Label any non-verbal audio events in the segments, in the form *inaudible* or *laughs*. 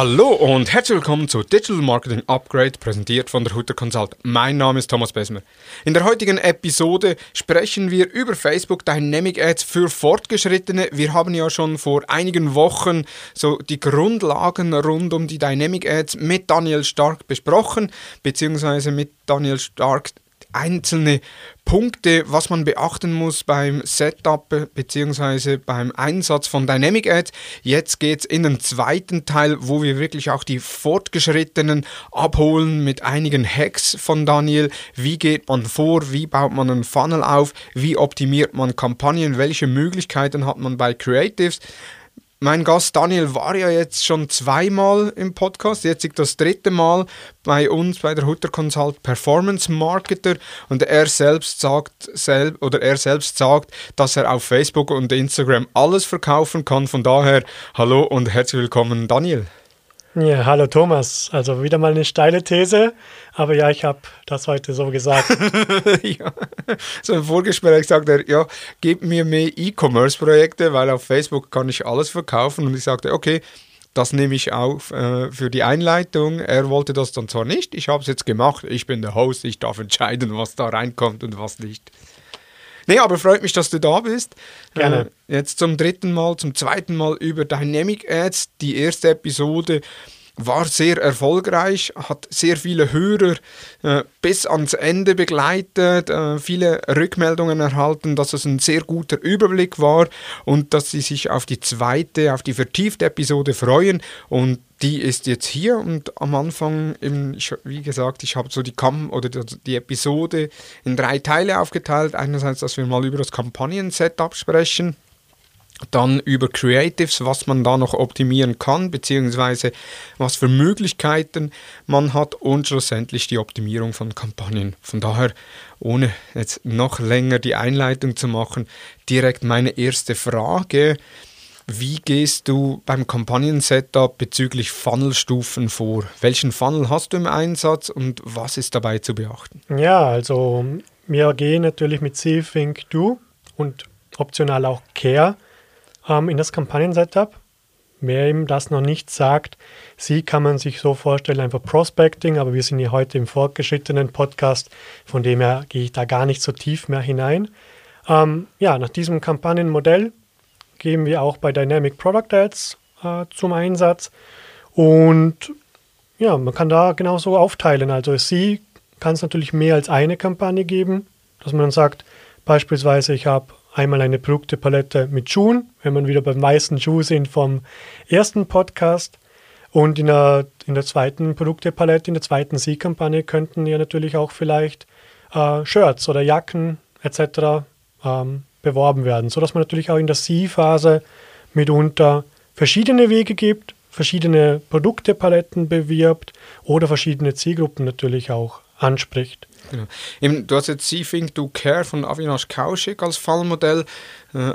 Hallo und herzlich willkommen zu Digital Marketing Upgrade, präsentiert von der Hutter Consult. Mein Name ist Thomas Besmer. In der heutigen Episode sprechen wir über Facebook Dynamic Ads für Fortgeschrittene. Wir haben ja schon vor einigen Wochen so die Grundlagen rund um die Dynamic Ads mit Daniel Stark besprochen, beziehungsweise mit Daniel Stark einzelne Punkte, was man beachten muss beim Setup bzw. beim Einsatz von Dynamic Ads. Jetzt geht es in den zweiten Teil, wo wir wirklich auch die Fortgeschrittenen abholen mit einigen Hacks von Daniel. Wie geht man vor? Wie baut man einen Funnel auf? Wie optimiert man Kampagnen? Welche Möglichkeiten hat man bei Creatives? Mein Gast Daniel war ja jetzt schon zweimal im Podcast, jetzt ist das dritte Mal bei uns bei der Hutter Consult Performance Marketer und er selbst sagt selb, oder er selbst sagt, dass er auf Facebook und Instagram alles verkaufen kann. Von daher hallo und herzlich willkommen Daniel. Ja, hallo Thomas. Also wieder mal eine steile These, aber ja, ich habe das heute so gesagt. *laughs* ja. So im Vorgespräch sagt er, ja, gib mir mehr E-Commerce-Projekte, weil auf Facebook kann ich alles verkaufen. Und ich sagte, okay, das nehme ich auf äh, für die Einleitung. Er wollte das dann zwar nicht, ich habe es jetzt gemacht. Ich bin der Host, ich darf entscheiden, was da reinkommt und was nicht. Nee, aber freut mich, dass du da bist. Gerne. Äh, jetzt zum dritten Mal, zum zweiten Mal über Dynamic Ads. Die erste Episode war sehr erfolgreich, hat sehr viele Hörer äh, bis ans Ende begleitet, äh, viele Rückmeldungen erhalten, dass es ein sehr guter Überblick war und dass sie sich auf die zweite, auf die vertiefte Episode freuen. Und die ist jetzt hier und am Anfang, eben, ich, wie gesagt, ich habe so die Kam oder die Episode in drei Teile aufgeteilt. Einerseits, dass wir mal über das Kampagnen-Setup sprechen dann über Creatives, was man da noch optimieren kann, beziehungsweise was für Möglichkeiten man hat und schlussendlich die Optimierung von Kampagnen. Von daher, ohne jetzt noch länger die Einleitung zu machen, direkt meine erste Frage. Wie gehst du beim Kampagnen-Setup bezüglich Funnelstufen vor? Welchen Funnel hast du im Einsatz und was ist dabei zu beachten? Ja, also wir gehen natürlich mit See, Think, Do und optional auch Care ähm, in das Kampagnen-Setup. Wer ihm das noch nicht sagt, sie kann man sich so vorstellen, einfach Prospecting, aber wir sind hier heute im fortgeschrittenen Podcast, von dem her gehe ich da gar nicht so tief mehr hinein. Ähm, ja, nach diesem Kampagnenmodell gehen wir auch bei Dynamic Product Ads äh, zum Einsatz und ja, man kann da genauso aufteilen. Also sie kann es natürlich mehr als eine Kampagne geben, dass man sagt, beispielsweise ich habe einmal eine Produktepalette mit Schuhen, wenn man wieder beim weißen Schuh sind vom ersten Podcast. Und in der, in der zweiten Produktepalette, in der zweiten Siegkampagne könnten ja natürlich auch vielleicht äh, Shirts oder Jacken etc. Ähm, beworben werden, sodass man natürlich auch in der Sie-Phase mitunter verschiedene Wege gibt, verschiedene Produktepaletten bewirbt oder verschiedene Zielgruppen natürlich auch anspricht. Genau. Du hast jetzt See Think Do Care von Avinash Kaushik als Fallmodell. Äh,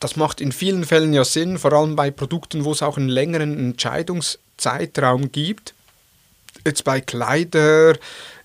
das macht in vielen Fällen ja Sinn, vor allem bei Produkten, wo es auch einen längeren Entscheidungszeitraum gibt. Jetzt bei Kleider,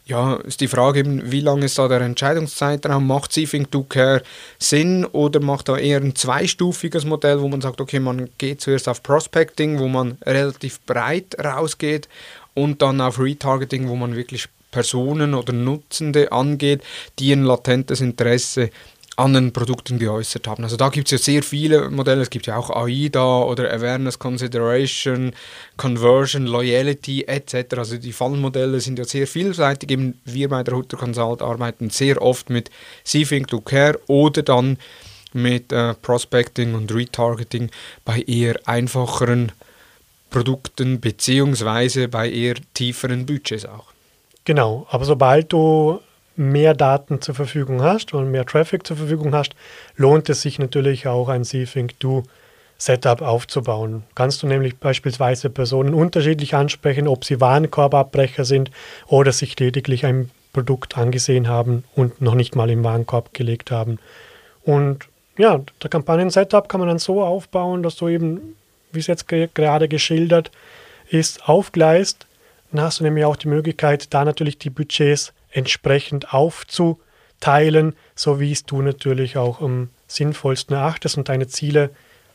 ja, ist die Frage eben, wie lang ist da der Entscheidungszeitraum? Macht Think Do Care Sinn oder macht da eher ein zweistufiges Modell, wo man sagt, okay, man geht zuerst auf Prospecting, wo man relativ breit rausgeht und dann auf Retargeting, wo man wirklich Personen oder Nutzende angeht, die ein latentes Interesse an den Produkten geäußert haben. Also da gibt es ja sehr viele Modelle. Es gibt ja auch AIDA oder Awareness Consideration, Conversion, Loyalty etc. Also die Fallmodelle sind ja sehr vielseitig. Eben wir bei der Hutter Consult arbeiten sehr oft mit See Think to Care oder dann mit äh, Prospecting und Retargeting bei eher einfacheren Produkten beziehungsweise bei eher tieferen Budgets auch. Genau, aber sobald du mehr Daten zur Verfügung hast und mehr Traffic zur Verfügung hast, lohnt es sich natürlich auch ein See-Think-Do Setup aufzubauen. Kannst du nämlich beispielsweise Personen unterschiedlich ansprechen, ob sie Warenkorbabbrecher sind oder sich lediglich ein Produkt angesehen haben und noch nicht mal im Warenkorb gelegt haben. Und ja, der Kampagnen-Setup kann man dann so aufbauen, dass du eben, wie es jetzt gerade geschildert ist, aufgleist, dann hast du nämlich auch die Möglichkeit, da natürlich die Budgets entsprechend aufzuteilen, so wie es du natürlich auch am sinnvollsten erachtest und deine Ziele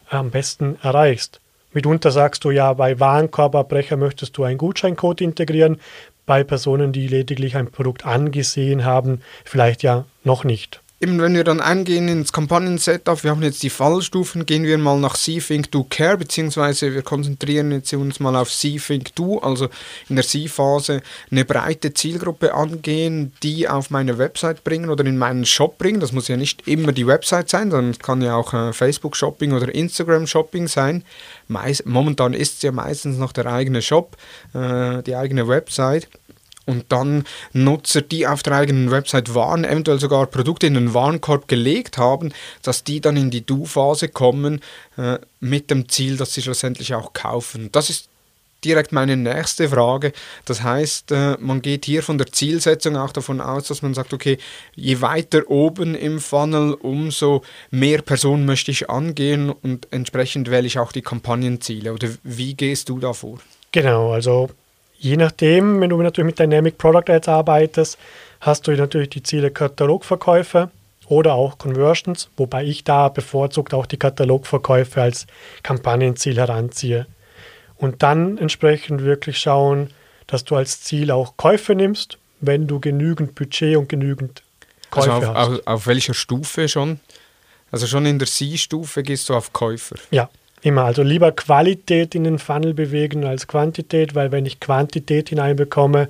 am besten erreichst. Mitunter sagst du ja, bei Warenkorbabbrecher möchtest du einen Gutscheincode integrieren, bei Personen, die lediglich ein Produkt angesehen haben, vielleicht ja noch nicht eben wenn wir dann eingehen ins Kampagnen-Setup, wir haben jetzt die Fallstufen, gehen wir mal nach See, Think, Do, Care, beziehungsweise wir konzentrieren jetzt uns mal auf See, Think, Do, also in der See-Phase eine breite Zielgruppe angehen, die auf meine Website bringen oder in meinen Shop bringen. Das muss ja nicht immer die Website sein, sondern es kann ja auch äh, Facebook-Shopping oder Instagram-Shopping sein. Meist, momentan ist es ja meistens noch der eigene Shop, äh, die eigene Website und dann Nutzer, die auf der eigenen Website waren, eventuell sogar Produkte in den Warenkorb gelegt haben, dass die dann in die Do-Phase kommen äh, mit dem Ziel, dass sie schlussendlich auch kaufen. Das ist direkt meine nächste Frage. Das heißt, äh, man geht hier von der Zielsetzung auch davon aus, dass man sagt, okay, je weiter oben im Funnel, umso mehr Personen möchte ich angehen und entsprechend wähle ich auch die Kampagnenziele. Oder wie gehst du da vor? Genau, also Je nachdem, wenn du natürlich mit Dynamic Product Ads arbeitest, hast du natürlich die Ziele Katalogverkäufe oder auch Conversions, wobei ich da bevorzugt auch die Katalogverkäufe als Kampagnenziel heranziehe. Und dann entsprechend wirklich schauen, dass du als Ziel auch Käufe nimmst, wenn du genügend Budget und genügend Käufe also auf, hast. Auf, auf welcher Stufe schon? Also schon in der C-Stufe gehst du auf Käufer? Ja, Immer, also lieber Qualität in den Funnel bewegen als Quantität, weil wenn ich Quantität hineinbekomme,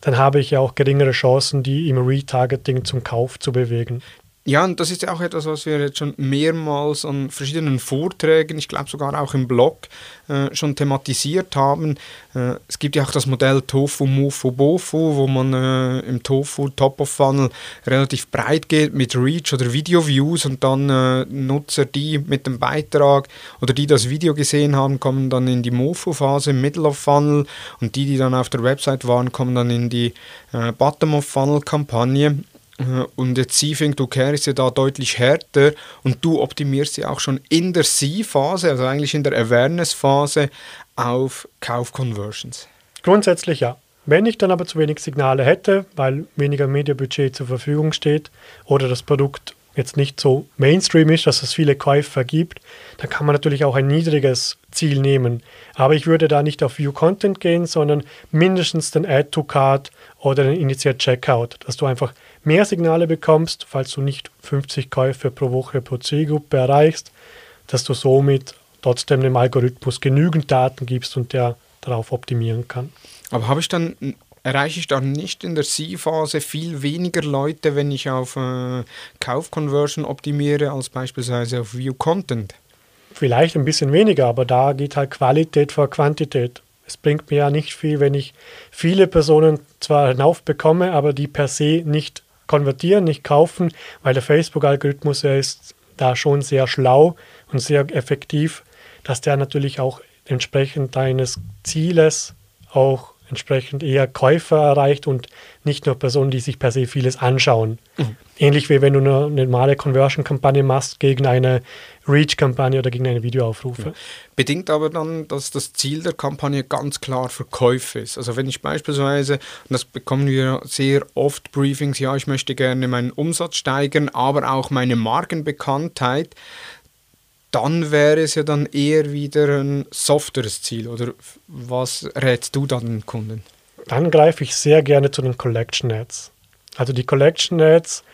dann habe ich ja auch geringere Chancen, die im Retargeting zum Kauf zu bewegen. Ja, und das ist ja auch etwas, was wir jetzt schon mehrmals an verschiedenen Vorträgen, ich glaube sogar auch im Blog, äh, schon thematisiert haben. Äh, es gibt ja auch das Modell Tofu, Mofu, Bofu, wo man äh, im Tofu Top of Funnel relativ breit geht mit Reach oder Video Views und dann äh, Nutzer, die mit dem Beitrag oder die das Video gesehen haben, kommen dann in die Mofu-Phase, Middle of Funnel und die, die dann auf der Website waren, kommen dann in die äh, Bottom of Funnel-Kampagne. Äh, und jetzt Sieving Care ist ja da deutlich härter und du optimierst sie auch schon in der See-Phase, also eigentlich in der Awareness-Phase auf Kauf-Conversions. Grundsätzlich ja. Wenn ich dann aber zu wenig Signale hätte, weil weniger Mediabudget zur Verfügung steht oder das Produkt jetzt nicht so Mainstream ist, dass es viele Käufer gibt, dann kann man natürlich auch ein niedriges Ziel nehmen. Aber ich würde da nicht auf View Content gehen, sondern mindestens den Add to Card oder den Initiate Checkout, dass du einfach mehr Signale bekommst, falls du nicht 50 Käufe pro Woche pro Zielgruppe erreichst, dass du somit trotzdem dem Algorithmus genügend Daten gibst und der darauf optimieren kann. Aber habe ich dann erreiche ich dann nicht in der C-Phase viel weniger Leute, wenn ich auf äh, Kaufconversion optimiere, als beispielsweise auf View Content? Vielleicht ein bisschen weniger, aber da geht halt Qualität vor Quantität. Es bringt mir ja nicht viel, wenn ich viele Personen zwar hinauf bekomme, aber die per se nicht konvertieren, nicht kaufen, weil der Facebook-Algorithmus ist da schon sehr schlau und sehr effektiv, dass der natürlich auch entsprechend deines Zieles auch entsprechend eher Käufer erreicht und nicht nur Personen, die sich per se vieles anschauen. Mhm. Ähnlich wie wenn du eine normale Conversion-Kampagne machst gegen eine Reach-Kampagne oder gegen eine Videoaufrufe. Ja. Bedingt aber dann, dass das Ziel der Kampagne ganz klar Verkäufe ist. Also wenn ich beispielsweise, und das bekommen wir sehr oft Briefings, ja, ich möchte gerne meinen Umsatz steigern, aber auch meine Markenbekanntheit, dann wäre es ja dann eher wieder ein softeres Ziel. Oder was rätst du dann den Kunden? Dann greife ich sehr gerne zu den Collection Ads. Also die Collection Ads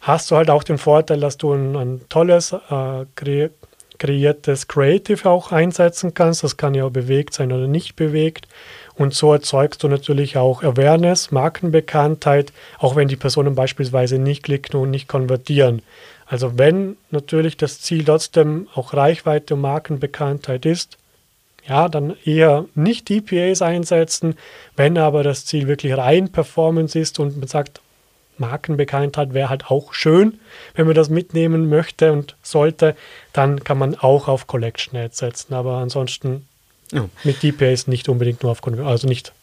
hast du halt auch den Vorteil, dass du ein, ein tolles, äh, kre kreiertes Creative auch einsetzen kannst. Das kann ja bewegt sein oder nicht bewegt. Und so erzeugst du natürlich auch Awareness, Markenbekanntheit, auch wenn die Personen beispielsweise nicht klicken und nicht konvertieren. Also wenn natürlich das Ziel trotzdem auch Reichweite und Markenbekanntheit ist, ja, dann eher nicht DPAs einsetzen. Wenn aber das Ziel wirklich rein Performance ist und man sagt, Markenbekanntheit wäre halt auch schön, wenn man das mitnehmen möchte und sollte, dann kann man auch auf Collection Ads setzen. Aber ansonsten ja. mit DPAs nicht unbedingt nur auf, also nicht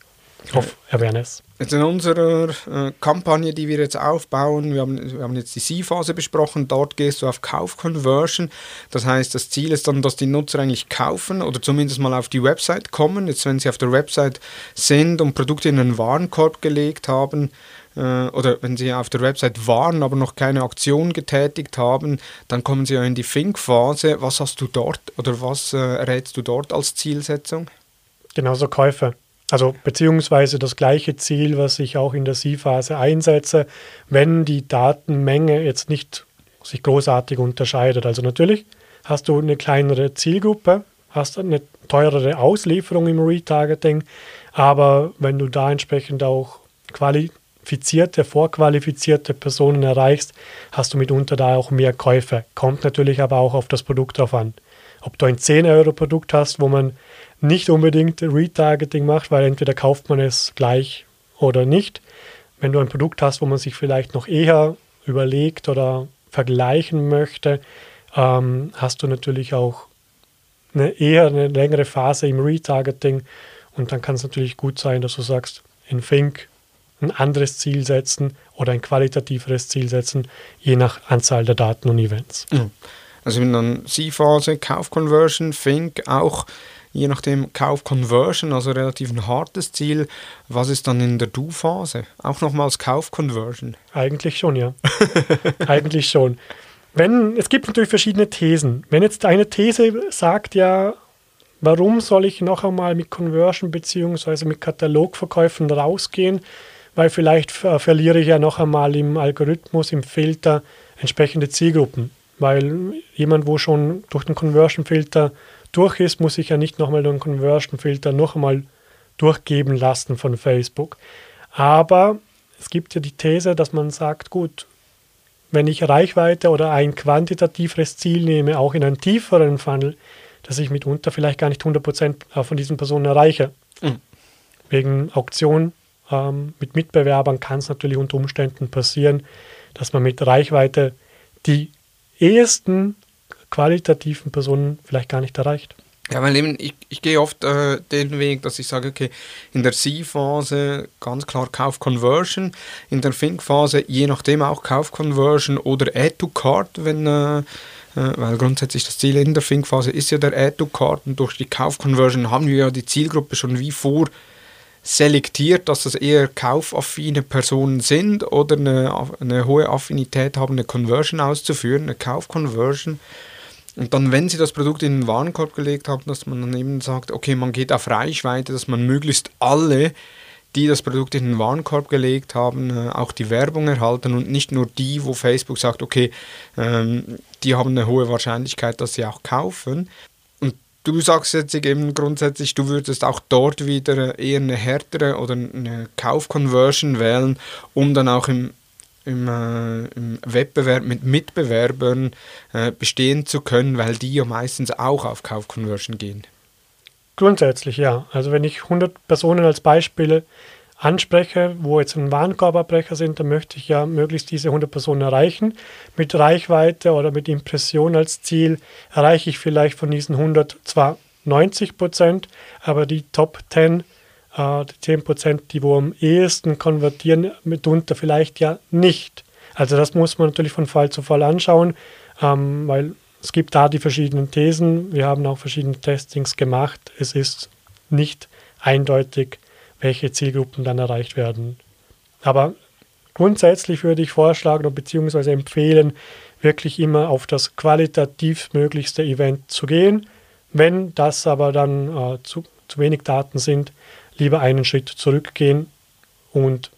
auf Awareness. Jetzt in unserer äh, Kampagne, die wir jetzt aufbauen, wir haben, wir haben jetzt die C-Phase besprochen, dort gehst du auf Kauf-Conversion. Das heißt, das Ziel ist dann, dass die Nutzer eigentlich kaufen oder zumindest mal auf die Website kommen. Jetzt, wenn sie auf der Website sind und Produkte in einen Warenkorb gelegt haben, äh, oder wenn Sie auf der Website waren, aber noch keine Aktion getätigt haben, dann kommen Sie ja in die Think-Phase. Was hast du dort oder was äh, rätst du dort als Zielsetzung? Genauso Käufe. Also beziehungsweise das gleiche Ziel, was ich auch in der Sie-Phase einsetze, wenn die Datenmenge jetzt nicht sich großartig unterscheidet. Also natürlich hast du eine kleinere Zielgruppe, hast eine teurere Auslieferung im Retargeting, aber wenn du da entsprechend auch qualifizierte, vorqualifizierte Personen erreichst, hast du mitunter da auch mehr Käufe. Kommt natürlich aber auch auf das Produkt drauf an. Ob du ein 10-Euro-Produkt hast, wo man nicht unbedingt Retargeting macht, weil entweder kauft man es gleich oder nicht. Wenn du ein Produkt hast, wo man sich vielleicht noch eher überlegt oder vergleichen möchte, ähm, hast du natürlich auch eine eher eine längere Phase im Retargeting und dann kann es natürlich gut sein, dass du sagst, in Think ein anderes Ziel setzen oder ein qualitativeres Ziel setzen, je nach Anzahl der Daten und Events. Also in der C-Phase, Kauf-Conversion, Think auch je nachdem Kauf-Conversion, also relativ ein hartes Ziel. Was ist dann in der Du-Phase? Auch nochmals Kauf-Conversion? Eigentlich schon, ja. *laughs* Eigentlich schon. Wenn, es gibt natürlich verschiedene Thesen. Wenn jetzt eine These sagt, ja, warum soll ich noch einmal mit Conversion bzw. mit Katalogverkäufen rausgehen? Weil vielleicht verliere ich ja noch einmal im Algorithmus, im Filter entsprechende Zielgruppen. Weil jemand, wo schon durch den Conversion-Filter durch ist, muss ich ja nicht nochmal den Conversion-Filter noch einmal durchgeben lassen von Facebook. Aber es gibt ja die These, dass man sagt, gut, wenn ich Reichweite oder ein quantitatives Ziel nehme, auch in einem tieferen Funnel, dass ich mitunter vielleicht gar nicht 100% von diesen Personen erreiche. Mhm. Wegen Auktion ähm, mit Mitbewerbern kann es natürlich unter Umständen passieren, dass man mit Reichweite die ehesten qualitativen Personen vielleicht gar nicht erreicht. Ja, weil eben, ich, ich gehe oft äh, den Weg, dass ich sage, okay, in der C-Phase ganz klar Kauf-Conversion, in der Think-Phase je nachdem auch Kauf-Conversion oder Add-to-Card, wenn, äh, äh, weil grundsätzlich das Ziel in der Think-Phase ist ja der Add-to-Card und durch die Kauf-Conversion haben wir ja die Zielgruppe schon wie vor selektiert, dass das eher kaufaffine Personen sind oder eine, eine hohe Affinität haben, eine Conversion auszuführen, eine Kauf-Conversion. Und dann, wenn Sie das Produkt in den Warenkorb gelegt haben, dass man dann eben sagt, okay, man geht auf Reichweite, dass man möglichst alle, die das Produkt in den Warenkorb gelegt haben, äh, auch die Werbung erhalten und nicht nur die, wo Facebook sagt, okay, ähm, die haben eine hohe Wahrscheinlichkeit, dass sie auch kaufen. Und du sagst jetzt eben grundsätzlich, du würdest auch dort wieder eher eine härtere oder eine Kaufconversion wählen, um dann auch im im, äh, im Wettbewerb mit Mitbewerbern äh, bestehen zu können, weil die ja meistens auch auf Kaufconversion gehen. Grundsätzlich ja. Also wenn ich 100 Personen als Beispiel anspreche, wo jetzt ein Warenkorbabbrecher sind, dann möchte ich ja möglichst diese 100 Personen erreichen. Mit Reichweite oder mit Impression als Ziel erreiche ich vielleicht von diesen 100 zwar 90 Prozent, aber die Top 10 äh, die 10 Prozent, die wo am ehesten konvertieren, mitunter vielleicht ja nicht. Also das muss man natürlich von Fall zu Fall anschauen, ähm, weil es gibt da die verschiedenen Thesen. Wir haben auch verschiedene Testings gemacht. Es ist nicht eindeutig, welche Zielgruppen dann erreicht werden. Aber grundsätzlich würde ich vorschlagen bzw. empfehlen, wirklich immer auf das qualitativ möglichste Event zu gehen. Wenn das aber dann äh, zu, zu wenig Daten sind, lieber einen Schritt zurückgehen und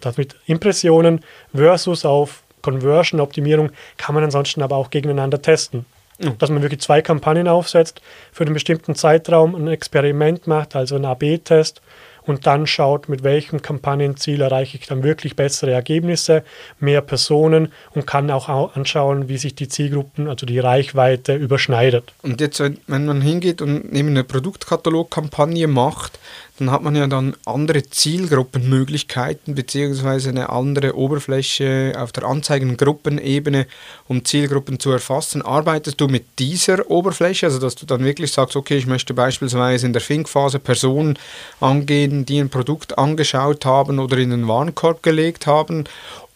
das mit Impressionen versus auf Conversion-Optimierung kann man ansonsten aber auch gegeneinander testen. Mhm. Dass man wirklich zwei Kampagnen aufsetzt, für einen bestimmten Zeitraum ein Experiment macht, also ein AB-Test und dann schaut, mit welchem Kampagnenziel erreiche ich dann wirklich bessere Ergebnisse, mehr Personen und kann auch anschauen, wie sich die Zielgruppen, also die Reichweite überschneidet. Und jetzt, wenn man hingeht und neben eine Produktkatalogkampagne macht, dann hat man ja dann andere Zielgruppenmöglichkeiten beziehungsweise eine andere Oberfläche auf der Anzeigengruppenebene, um Zielgruppen zu erfassen. Arbeitest du mit dieser Oberfläche, also dass du dann wirklich sagst, okay, ich möchte beispielsweise in der Think-Phase Personen angehen, die ein Produkt angeschaut haben oder in den Warenkorb gelegt haben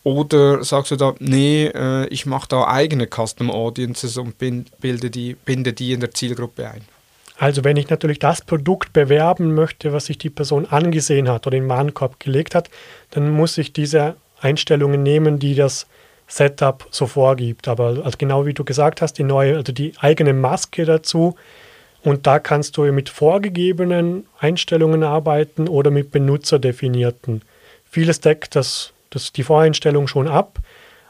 oder sagst du da, nee, äh, ich mache da eigene Custom Audiences und bilde die, binde die in der Zielgruppe ein? Also wenn ich natürlich das Produkt bewerben möchte, was sich die Person angesehen hat oder in den Warenkorb gelegt hat, dann muss ich diese Einstellungen nehmen, die das Setup so vorgibt. Aber also genau wie du gesagt hast, die neue, also die eigene Maske dazu. Und da kannst du mit vorgegebenen Einstellungen arbeiten oder mit benutzerdefinierten. Vieles deckt das, das die Voreinstellung schon ab.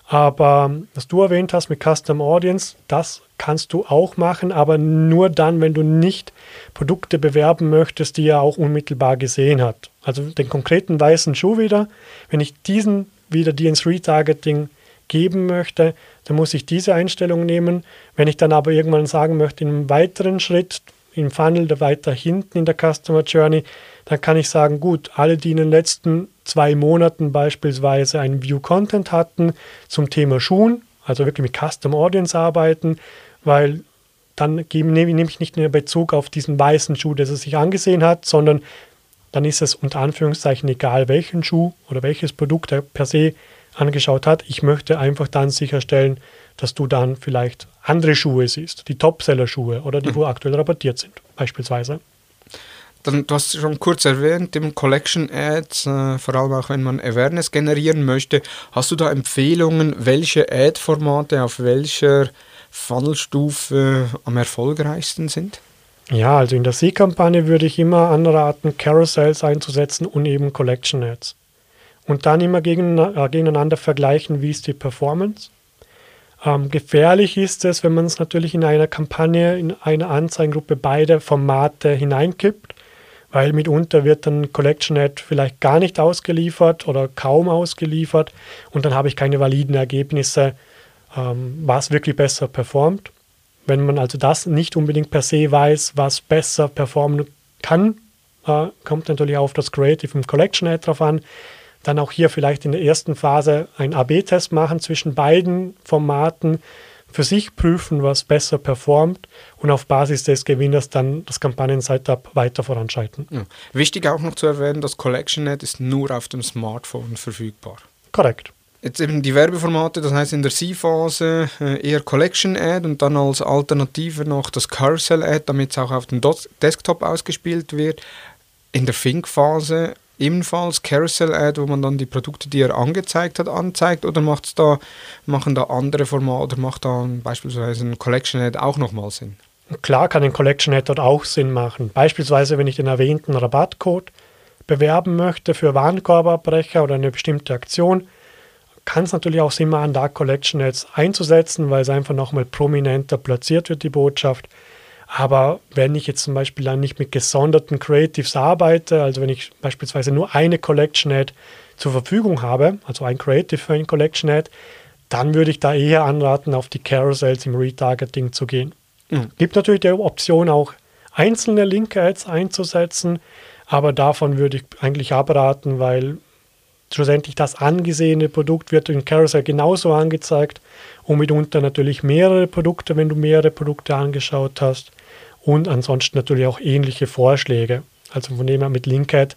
Aber was du erwähnt hast mit Custom Audience, das kannst du auch machen, aber nur dann, wenn du nicht Produkte bewerben möchtest, die er auch unmittelbar gesehen hat. Also den konkreten weißen Schuh wieder. Wenn ich diesen wieder dir ins Retargeting geben möchte, dann muss ich diese Einstellung nehmen. Wenn ich dann aber irgendwann sagen möchte, in einem weiteren Schritt, im Funnel, weiter hinten in der Customer Journey, dann kann ich sagen, gut, alle, die in den letzten zwei Monaten beispielsweise einen View Content hatten zum Thema Schuhen, also wirklich mit Custom Audience arbeiten, weil dann nehme ich nicht mehr Bezug auf diesen weißen Schuh, der er sich angesehen hat, sondern dann ist es unter Anführungszeichen egal, welchen Schuh oder welches Produkt er per se angeschaut hat. Ich möchte einfach dann sicherstellen, dass du dann vielleicht andere Schuhe siehst, die Topseller-Schuhe oder die, mhm. wo aktuell rabattiert sind, beispielsweise. Dann, du hast schon kurz erwähnt, im Collection Ads, äh, vor allem auch wenn man Awareness generieren möchte, hast du da Empfehlungen, welche Ad-Formate auf welcher Funnelstufe am erfolgreichsten sind? Ja, also in der C-Kampagne würde ich immer anraten, Carousels einzusetzen und eben Collection Ads und dann immer äh, gegeneinander vergleichen, wie ist die Performance. Ähm, gefährlich ist es, wenn man es natürlich in einer Kampagne, in einer Anzeigengruppe beide Formate hineinkippt, weil mitunter wird dann Collection Ad vielleicht gar nicht ausgeliefert oder kaum ausgeliefert und dann habe ich keine validen Ergebnisse, ähm, was wirklich besser performt. Wenn man also das nicht unbedingt per se weiß, was besser performen kann, äh, kommt natürlich auf das Creative und Collection Ad drauf an dann auch hier vielleicht in der ersten Phase einen AB-Test machen zwischen beiden Formaten, für sich prüfen, was besser performt und auf Basis des Gewinners dann das Kampagnen-Setup weiter voranschreiten. Ja. Wichtig auch noch zu erwähnen, das CollectionNet ist nur auf dem Smartphone verfügbar. Korrekt. Jetzt eben die Werbeformate, das heißt in der C-Phase äh, eher Collection Ad und dann als Alternative noch das Carousel Ad, damit es auch auf dem Desktop ausgespielt wird. In der Think-Phase ebenfalls Carousel-Ad, wo man dann die Produkte, die er angezeigt hat, anzeigt oder macht's da, machen da andere Formate oder macht da beispielsweise ein Collection-Ad auch nochmal Sinn? Klar kann ein Collection-Ad dort auch Sinn machen. Beispielsweise, wenn ich den erwähnten Rabattcode bewerben möchte für Warenkorbabbrecher oder eine bestimmte Aktion, kann es natürlich auch Sinn machen, da Collection Ads einzusetzen, weil es einfach nochmal prominenter platziert wird, die Botschaft. Aber wenn ich jetzt zum Beispiel dann nicht mit gesonderten Creatives arbeite, also wenn ich beispielsweise nur eine Collection Ad zur Verfügung habe, also ein Creative für eine Collection Ad, dann würde ich da eher anraten, auf die Carousels im Retargeting zu gehen. Mhm. Gibt natürlich die Option auch einzelne Link-Ads einzusetzen, aber davon würde ich eigentlich abraten, weil schlussendlich das angesehene Produkt wird in Carousel genauso angezeigt und mitunter natürlich mehrere Produkte, wenn du mehrere Produkte angeschaut hast und ansonsten natürlich auch ähnliche Vorschläge. Also von dem her mit Linkhead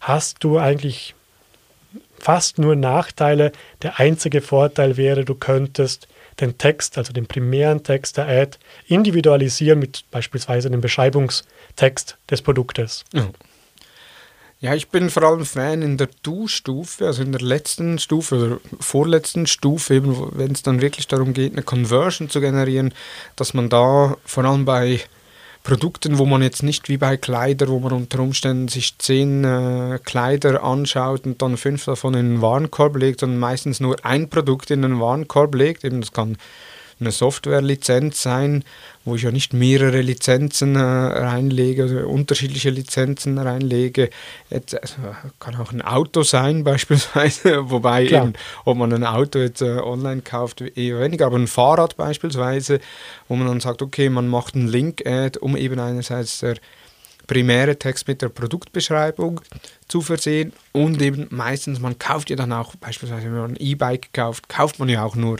hast du eigentlich fast nur Nachteile. Der einzige Vorteil wäre, du könntest den Text, also den primären Text der Ad, individualisieren mit beispielsweise dem Beschreibungstext des Produktes. Ja. Ich bin vor allem Fan in der Du-Stufe, also in der letzten Stufe oder vorletzten Stufe, eben wenn es dann wirklich darum geht, eine Conversion zu generieren, dass man da vor allem bei Produkten, wo man jetzt nicht wie bei Kleider, wo man unter Umständen sich zehn äh, Kleider anschaut und dann fünf davon in den Warenkorb legt, sondern meistens nur ein Produkt in den Warenkorb legt. Eben das kann eine Software-Lizenz sein, wo ich ja nicht mehrere Lizenzen äh, reinlege, also unterschiedliche Lizenzen reinlege. Jetzt, also, kann auch ein Auto sein *laughs* beispielsweise, wobei eben, ob man ein Auto jetzt äh, online kauft, eher weniger, aber ein Fahrrad beispielsweise, wo man dann sagt, okay, man macht einen Link-Ad, um eben einerseits der primäre Text mit der Produktbeschreibung zu versehen und eben meistens, man kauft ja dann auch, beispielsweise wenn man ein E-Bike kauft, kauft man ja auch nur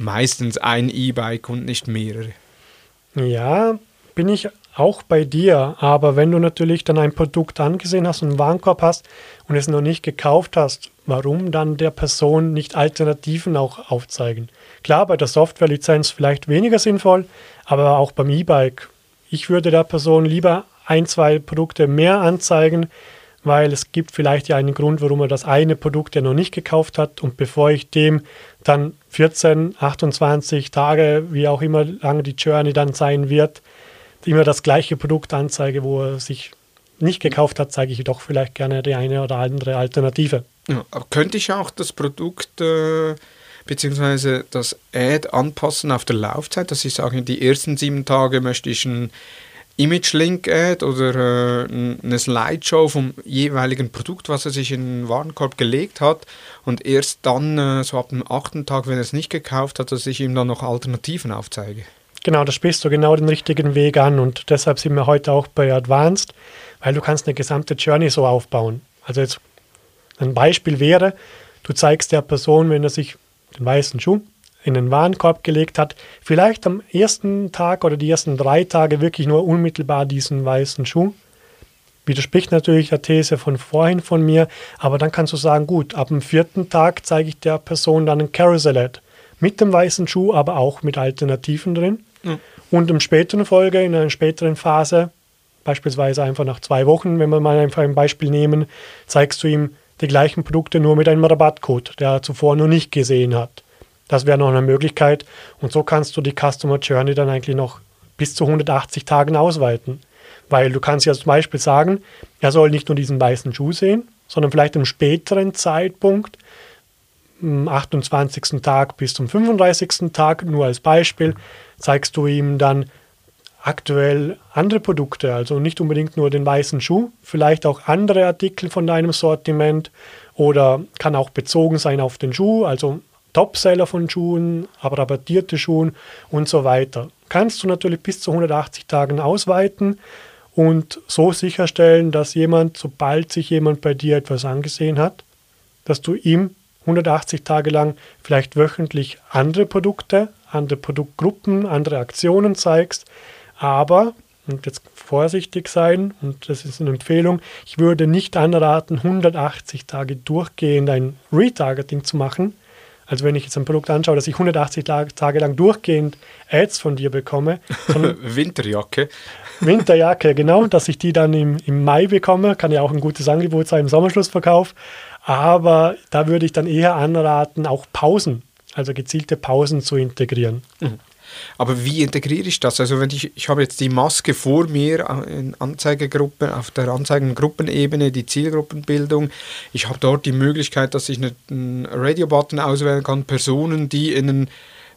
meistens ein E-Bike und nicht mehrere. Ja, bin ich auch bei dir, aber wenn du natürlich dann ein Produkt angesehen hast und einen Warenkorb hast und es noch nicht gekauft hast, warum dann der Person nicht Alternativen auch aufzeigen? Klar, bei der Softwarelizenz vielleicht weniger sinnvoll, aber auch beim E-Bike. Ich würde der Person lieber ein, zwei Produkte mehr anzeigen, weil es gibt vielleicht ja einen Grund, warum er das eine Produkt ja noch nicht gekauft hat und bevor ich dem dann 14, 28 Tage, wie auch immer lange die Journey dann sein wird, immer das gleiche Produkt anzeige, wo er sich nicht gekauft hat, zeige ich doch vielleicht gerne die eine oder andere Alternative. Ja, könnte ich auch das Produkt äh, bzw. das Ad anpassen auf der Laufzeit, dass ich sage, die ersten sieben Tage möchte ich ein Image-Link-Ad oder äh, eine Slideshow vom jeweiligen Produkt, was er sich in den Warenkorb gelegt hat und erst dann, äh, so ab dem achten Tag, wenn er es nicht gekauft hat, dass ich ihm dann noch Alternativen aufzeige. Genau, da sprichst du genau den richtigen Weg an und deshalb sind wir heute auch bei Advanced, weil du kannst eine gesamte Journey so aufbauen. Also jetzt ein Beispiel wäre, du zeigst der Person, wenn er sich den weißen Schuh in den Warenkorb gelegt hat, vielleicht am ersten Tag oder die ersten drei Tage wirklich nur unmittelbar diesen weißen Schuh. Widerspricht natürlich der These von vorhin von mir, aber dann kannst du sagen, gut, ab dem vierten Tag zeige ich der Person dann ein Carousel mit dem weißen Schuh, aber auch mit Alternativen drin. Mhm. Und im späteren Folge, in einer späteren Phase, beispielsweise einfach nach zwei Wochen, wenn wir mal einfach ein Beispiel nehmen, zeigst du ihm die gleichen Produkte nur mit einem Rabattcode, der er zuvor noch nicht gesehen hat. Das wäre noch eine Möglichkeit. Und so kannst du die Customer Journey dann eigentlich noch bis zu 180 Tagen ausweiten. Weil du kannst ja zum Beispiel sagen, er soll nicht nur diesen weißen Schuh sehen, sondern vielleicht im späteren Zeitpunkt, am 28. Tag bis zum 35. Tag, nur als Beispiel, zeigst du ihm dann aktuell andere Produkte, also nicht unbedingt nur den weißen Schuh, vielleicht auch andere Artikel von deinem Sortiment oder kann auch bezogen sein auf den Schuh, also Topseller von Schuhen, aber rabattierte Schuhen und so weiter. Kannst du natürlich bis zu 180 Tagen ausweiten und so sicherstellen, dass jemand, sobald sich jemand bei dir etwas angesehen hat, dass du ihm 180 Tage lang vielleicht wöchentlich andere Produkte, andere Produktgruppen, andere Aktionen zeigst, aber, und jetzt vorsichtig sein, und das ist eine Empfehlung, ich würde nicht anraten, 180 Tage durchgehend ein Retargeting zu machen. Also wenn ich jetzt ein Produkt anschaue, dass ich 180 Tage lang durchgehend Ads von dir bekomme. *laughs* Winterjacke. Winterjacke, genau, dass ich die dann im, im Mai bekomme, kann ja auch ein gutes Angebot sein im Sommerschlussverkauf. Aber da würde ich dann eher anraten, auch Pausen, also gezielte Pausen zu integrieren. Mhm. Aber wie integriere ich das? Also wenn ich, ich habe jetzt die Maske vor mir in Anzeigegruppen, auf der Anzeigengruppenebene, die Zielgruppenbildung. Ich habe dort die Möglichkeit, dass ich einen Radio-Button auswählen kann, Personen, die in den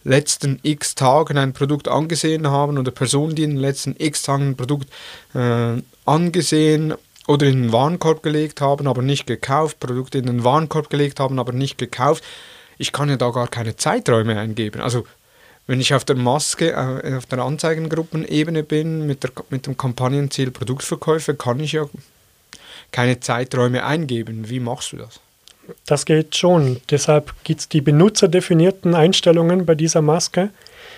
letzten x Tagen ein Produkt angesehen haben oder Personen, die in den letzten x Tagen ein Produkt äh, angesehen oder in den Warenkorb gelegt haben, aber nicht gekauft, Produkte in den Warenkorb gelegt haben, aber nicht gekauft. Ich kann ja da gar keine Zeiträume eingeben. Also wenn ich auf der Maske, äh, auf der Anzeigengruppenebene bin, mit, der, mit dem Kampagnenziel Produktverkäufe, kann ich ja keine Zeiträume eingeben. Wie machst du das? Das geht schon. Deshalb gibt es die benutzerdefinierten Einstellungen bei dieser Maske.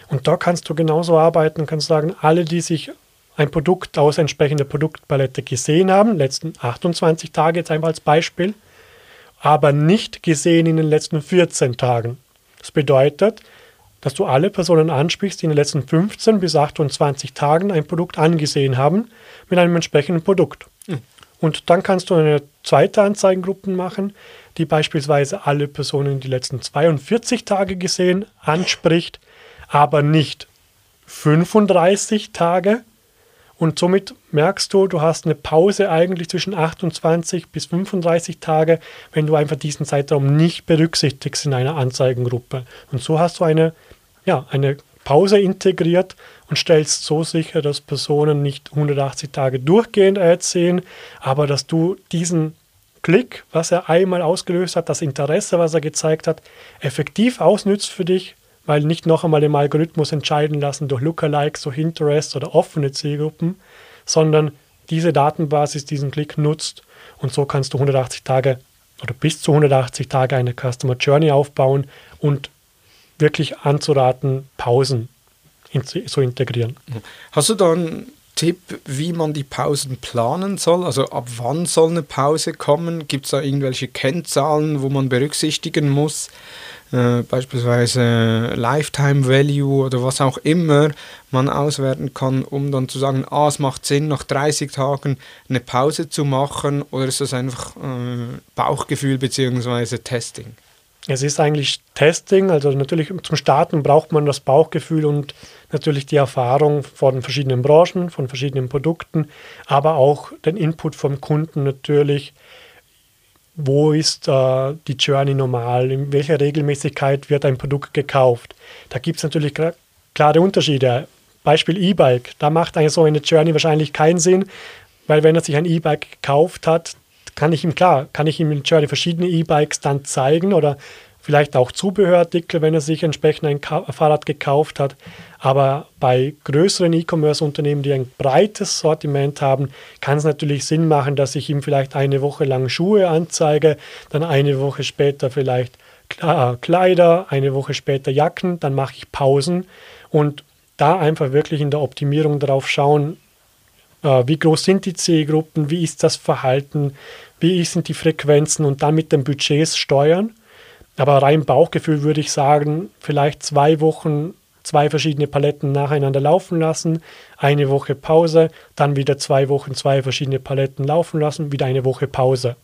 Und da kannst du genauso arbeiten, kannst sagen, alle, die sich ein Produkt aus entsprechender Produktpalette gesehen haben, letzten 28 Tage jetzt einmal als Beispiel, aber nicht gesehen in den letzten 14 Tagen. Das bedeutet, dass du alle Personen ansprichst, die in den letzten 15 bis 28 Tagen ein Produkt angesehen haben mit einem entsprechenden Produkt. Mhm. Und dann kannst du eine zweite Anzeigengruppe machen, die beispielsweise alle Personen die letzten 42 Tage gesehen anspricht, aber nicht 35 Tage. Und somit merkst du, du hast eine Pause eigentlich zwischen 28 bis 35 Tage, wenn du einfach diesen Zeitraum nicht berücksichtigst in einer Anzeigengruppe. Und so hast du eine ja, eine Pause integriert und stellst so sicher, dass Personen nicht 180 Tage durchgehend Ads sehen, aber dass du diesen Klick, was er einmal ausgelöst hat, das Interesse, was er gezeigt hat, effektiv ausnützt für dich, weil nicht noch einmal im Algorithmus entscheiden lassen durch Lookalikes, durch Interest oder offene Zielgruppen, sondern diese Datenbasis diesen Klick nutzt und so kannst du 180 Tage oder bis zu 180 Tage eine Customer Journey aufbauen und wirklich anzuraten, Pausen zu integrieren. Hast du dann Tipp, wie man die Pausen planen soll? Also ab wann soll eine Pause kommen? Gibt es da irgendwelche Kennzahlen, wo man berücksichtigen muss? Äh, beispielsweise Lifetime Value oder was auch immer man auswerten kann, um dann zu sagen, ah, es macht Sinn, nach 30 Tagen eine Pause zu machen oder ist das einfach äh, Bauchgefühl bzw. Testing? Es ist eigentlich Testing, also natürlich zum Starten braucht man das Bauchgefühl und natürlich die Erfahrung von verschiedenen Branchen, von verschiedenen Produkten, aber auch den Input vom Kunden natürlich. Wo ist äh, die Journey normal? In welcher Regelmäßigkeit wird ein Produkt gekauft? Da gibt es natürlich klare Unterschiede. Beispiel E-Bike, da macht eine so eine Journey wahrscheinlich keinen Sinn, weil wenn er sich ein E-Bike gekauft hat, kann ich ihm klar, kann ich ihm verschiedene E-Bikes dann zeigen oder vielleicht auch Zubehörartikel, wenn er sich entsprechend ein Fahrrad gekauft hat. Aber bei größeren E-Commerce-Unternehmen, die ein breites Sortiment haben, kann es natürlich Sinn machen, dass ich ihm vielleicht eine Woche lang Schuhe anzeige, dann eine Woche später vielleicht Kleider, eine Woche später Jacken, dann mache ich Pausen und da einfach wirklich in der Optimierung darauf schauen, äh, wie groß sind die Zielgruppen, wie ist das Verhalten, wie sind die Frequenzen und dann mit den Budgets steuern. Aber rein Bauchgefühl würde ich sagen, vielleicht zwei Wochen zwei verschiedene Paletten nacheinander laufen lassen, eine Woche Pause, dann wieder zwei Wochen zwei verschiedene Paletten laufen lassen, wieder eine Woche Pause.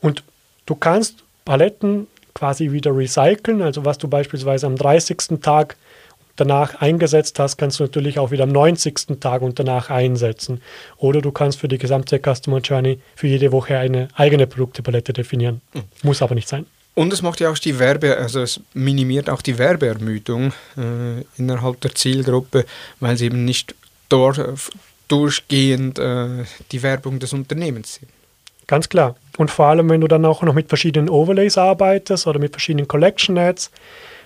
Und du kannst Paletten quasi wieder recyceln, also was du beispielsweise am 30. Tag danach eingesetzt hast, kannst du natürlich auch wieder am 90. Tag und danach einsetzen. Oder du kannst für die gesamte Customer Journey für jede Woche eine eigene Produktepalette definieren. Mhm. Muss aber nicht sein. Und es macht ja auch die Werbe, also es minimiert auch die Werbeermüdung äh, innerhalb der Zielgruppe, weil sie eben nicht dort durchgehend äh, die Werbung des Unternehmens sind. Ganz klar. Und vor allem, wenn du dann auch noch mit verschiedenen Overlays arbeitest oder mit verschiedenen Collection Ads,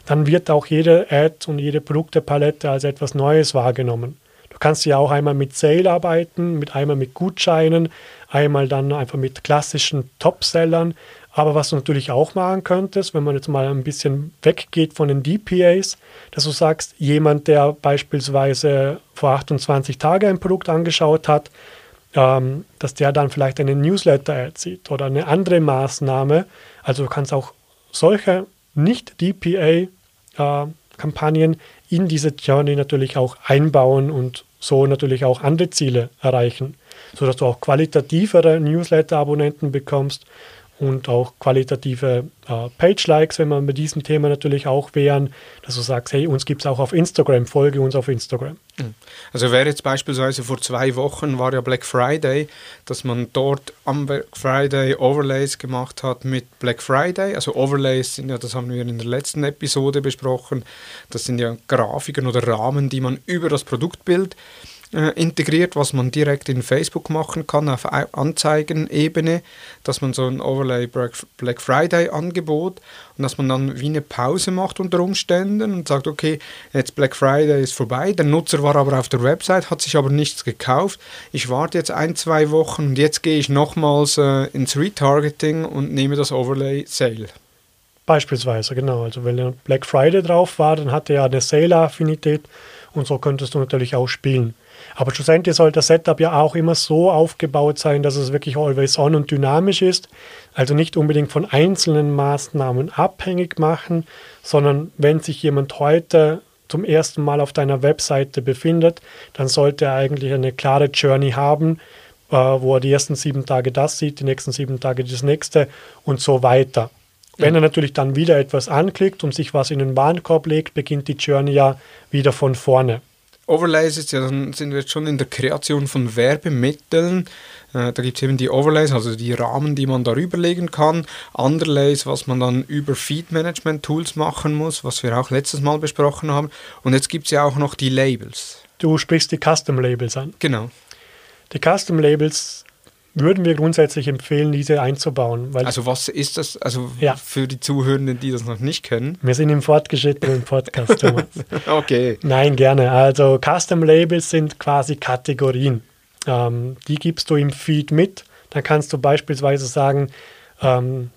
dann wird auch jede Ad und jede Produktepalette als etwas Neues wahrgenommen. Du kannst ja auch einmal mit Sale arbeiten, mit einmal mit Gutscheinen, einmal dann einfach mit klassischen Topsellern. Aber was du natürlich auch machen könntest, wenn man jetzt mal ein bisschen weggeht von den DPAs, dass du sagst, jemand, der beispielsweise vor 28 Tagen ein Produkt angeschaut hat, ähm, dass der dann vielleicht eine Newsletter-Ad sieht oder eine andere Maßnahme. Also du kannst auch solche nicht DPA-Kampagnen äh, in diese Journey natürlich auch einbauen und so natürlich auch andere Ziele erreichen, sodass du auch qualitativere Newsletter-Abonnenten bekommst und auch qualitative äh, Page-Likes, wenn wir mit diesem Thema natürlich auch wären, dass du sagst, hey, uns gibt es auch auf Instagram, folge uns auf Instagram. Hm. Also wäre jetzt beispielsweise vor zwei Wochen war ja Black Friday, dass man dort am Black Friday Overlays gemacht hat mit Black Friday. Also Overlays sind ja, das haben wir in der letzten Episode besprochen, das sind ja Grafiken oder Rahmen, die man über das Produktbild integriert, was man direkt in Facebook machen kann auf Anzeigenebene, dass man so ein Overlay Black Friday Angebot und dass man dann wie eine Pause macht unter Umständen und sagt, okay, jetzt Black Friday ist vorbei, der Nutzer war aber auf der Website, hat sich aber nichts gekauft, ich warte jetzt ein, zwei Wochen und jetzt gehe ich nochmals äh, ins Retargeting und nehme das Overlay Sale. Beispielsweise, genau. Also wenn Black Friday drauf war, dann hatte er eine Sale-Affinität und so könntest du natürlich auch spielen. Aber schlussendlich soll das Setup ja auch immer so aufgebaut sein, dass es wirklich always on und dynamisch ist. Also nicht unbedingt von einzelnen Maßnahmen abhängig machen, sondern wenn sich jemand heute zum ersten Mal auf deiner Webseite befindet, dann sollte er eigentlich eine klare Journey haben, äh, wo er die ersten sieben Tage das sieht, die nächsten sieben Tage das nächste und so weiter. Wenn er natürlich dann wieder etwas anklickt und sich was in den Warenkorb legt, beginnt die Journey ja wieder von vorne. Overlays ist ja, dann sind wir jetzt schon in der Kreation von Werbemitteln. Äh, da gibt es eben die Overlays, also die Rahmen, die man darüber legen kann. Underlays, was man dann über Feed-Management-Tools machen muss, was wir auch letztes Mal besprochen haben. Und jetzt gibt es ja auch noch die Labels. Du sprichst die Custom-Labels an. Genau. Die Custom-Labels würden wir grundsätzlich empfehlen, diese einzubauen. also was ist das, also ja. für die Zuhörenden, die das noch nicht kennen? Wir sind im fortgeschrittenen Podcast, *laughs* Thomas. okay. Nein, gerne. Also Custom Labels sind quasi Kategorien. Ähm, die gibst du im Feed mit. Dann kannst du beispielsweise sagen, ähm,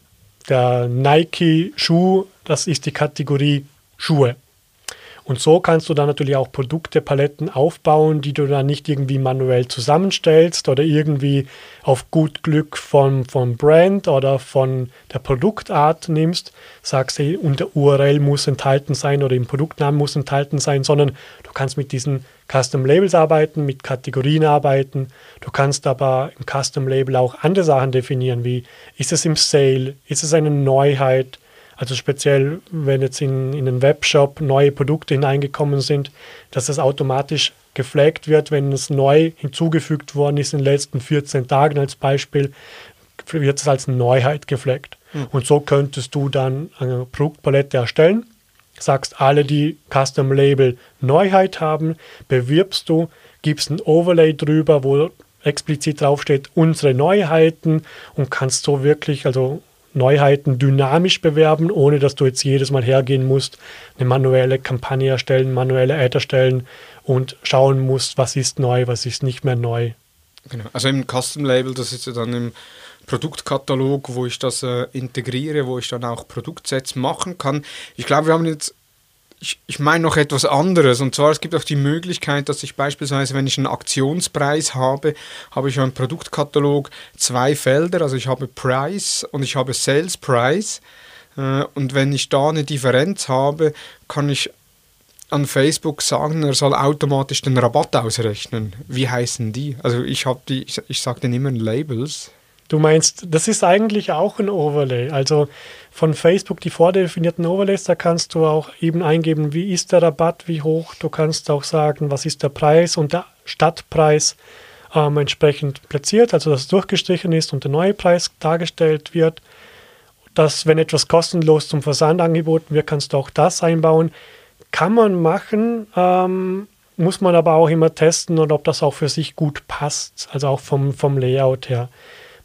der Nike-Schuh, das ist die Kategorie Schuhe. Und so kannst du dann natürlich auch Produkte, Paletten aufbauen, die du dann nicht irgendwie manuell zusammenstellst oder irgendwie auf gut Glück von, vom Brand oder von der Produktart nimmst, sagst und der URL muss enthalten sein oder im Produktnamen muss enthalten sein, sondern du kannst mit diesen Custom Labels arbeiten, mit Kategorien arbeiten. Du kannst aber im Custom Label auch andere Sachen definieren, wie ist es im Sale, ist es eine Neuheit, also speziell, wenn jetzt in, in den Webshop neue Produkte hineingekommen sind, dass es automatisch geflaggt wird, wenn es neu hinzugefügt worden ist in den letzten 14 Tagen als Beispiel, wird es als Neuheit geflaggt. Mhm. Und so könntest du dann eine Produktpalette erstellen, sagst alle, die Custom Label Neuheit haben, bewirbst du, gibst ein Overlay drüber, wo explizit draufsteht, unsere Neuheiten und kannst so wirklich, also Neuheiten dynamisch bewerben, ohne dass du jetzt jedes Mal hergehen musst, eine manuelle Kampagne erstellen, manuelle Ad erstellen und schauen musst, was ist neu, was ist nicht mehr neu. Genau, also im Custom Label, das ist ja dann im Produktkatalog, wo ich das äh, integriere, wo ich dann auch Produktsets machen kann. Ich glaube, wir haben jetzt ich, ich meine noch etwas anderes. Und zwar, es gibt auch die Möglichkeit, dass ich beispielsweise, wenn ich einen Aktionspreis habe, habe ich im Produktkatalog zwei Felder. Also ich habe Price und ich habe Sales Price. Äh, und wenn ich da eine Differenz habe, kann ich an Facebook sagen, er soll automatisch den Rabatt ausrechnen. Wie heißen die? Also ich habe die, ich, ich sage den immer Labels. Du meinst, das ist eigentlich auch ein Overlay. Also von Facebook die vordefinierten Overlays, da kannst du auch eben eingeben, wie ist der Rabatt, wie hoch. Du kannst auch sagen, was ist der Preis und der Stadtpreis ähm, entsprechend platziert, also dass es durchgestrichen ist und der neue Preis dargestellt wird. Dass, wenn etwas kostenlos zum Versand angeboten wird, kannst du auch das einbauen. Kann man machen, ähm, muss man aber auch immer testen und ob das auch für sich gut passt, also auch vom, vom Layout her.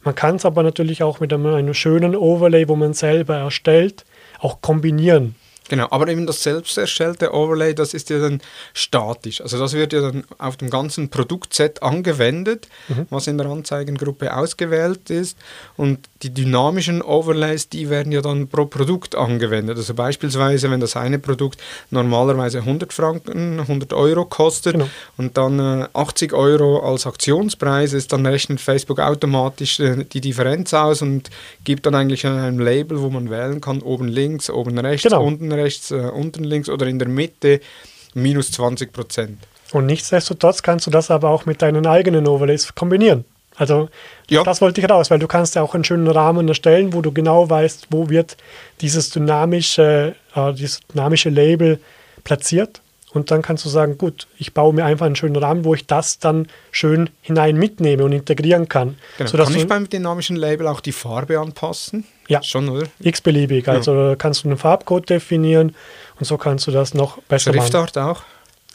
Man kann es aber natürlich auch mit einem, einem schönen Overlay, wo man selber erstellt, auch kombinieren. Genau, aber eben das selbst erstellte Overlay, das ist ja dann statisch. Also das wird ja dann auf dem ganzen Produktset angewendet, mhm. was in der Anzeigengruppe ausgewählt ist. Und die dynamischen Overlays, die werden ja dann pro Produkt angewendet. Also beispielsweise, wenn das eine Produkt normalerweise 100 Franken, 100 Euro kostet genau. und dann äh, 80 Euro als Aktionspreis ist, dann rechnet Facebook automatisch äh, die Differenz aus und gibt dann eigentlich ein Label, wo man wählen kann, oben links, oben rechts, genau. unten rechts, äh, unten links oder in der Mitte minus 20 Prozent. Und nichtsdestotrotz kannst du das aber auch mit deinen eigenen Overlays kombinieren. Also ja. das wollte ich raus, weil du kannst ja auch einen schönen Rahmen erstellen, wo du genau weißt, wo wird dieses dynamische, äh, dieses dynamische Label platziert. Und dann kannst du sagen, gut, ich baue mir einfach einen schönen Rahmen, wo ich das dann schön hinein mitnehme und integrieren kann. Genau. kann ich beim dynamischen Label auch die Farbe anpassen? Ja, schon, oder? x-beliebig. Also ja. kannst du einen Farbcode definieren und so kannst du das noch besser Schriftart machen. auch?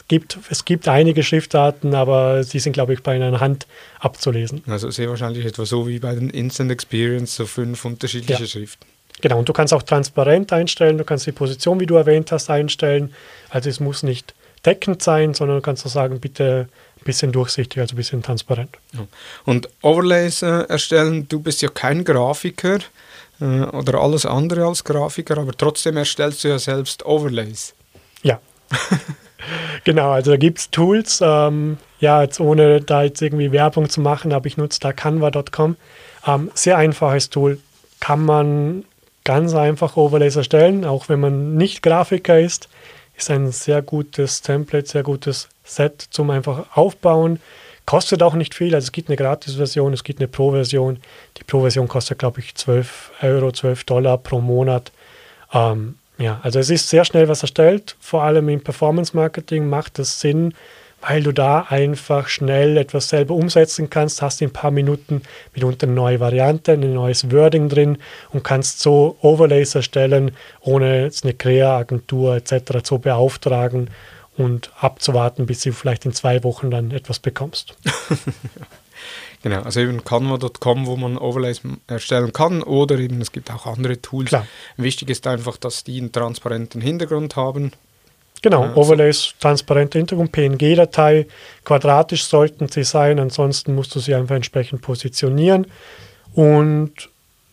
Gibt, es gibt einige Schriftarten, aber sie sind, glaube ich, bei einer Hand abzulesen. Also sehr wahrscheinlich etwa so wie bei den Instant Experience, so fünf unterschiedliche ja. Schriften. Genau, und du kannst auch transparent einstellen, du kannst die Position, wie du erwähnt hast, einstellen. Also es muss nicht deckend sein, sondern du kannst auch sagen, bitte ein bisschen durchsichtig, also ein bisschen transparent. Und Overlays äh, erstellen, du bist ja kein Grafiker äh, oder alles andere als Grafiker, aber trotzdem erstellst du ja selbst Overlays. Ja. *laughs* genau, also da gibt es Tools. Ähm, ja, jetzt ohne da jetzt irgendwie Werbung zu machen, aber ich nutze da canva.com. Ähm, sehr einfaches Tool. Kann man ganz einfach Overlays erstellen, auch wenn man nicht Grafiker ist. Ist ein sehr gutes Template, sehr gutes Set zum einfach aufbauen. Kostet auch nicht viel, also es gibt eine Gratis-Version, es gibt eine Pro-Version. Die Pro-Version kostet, glaube ich, 12 Euro, 12 Dollar pro Monat. Ähm, ja, also es ist sehr schnell was erstellt, vor allem im Performance Marketing macht es Sinn, weil du da einfach schnell etwas selber umsetzen kannst, hast in ein paar Minuten mitunter eine neue Variante, ein neues Wording drin und kannst so Overlays erstellen, ohne jetzt eine Crea-Agentur etc. zu beauftragen und abzuwarten, bis du vielleicht in zwei Wochen dann etwas bekommst. *laughs* Genau, also eben canva.com, wo man Overlays erstellen kann oder eben es gibt auch andere Tools. Klar. Wichtig ist einfach, dass die einen transparenten Hintergrund haben. Genau, ja, Overlays, transparenter Hintergrund, PNG-Datei, quadratisch sollten sie sein, ansonsten musst du sie einfach entsprechend positionieren. Und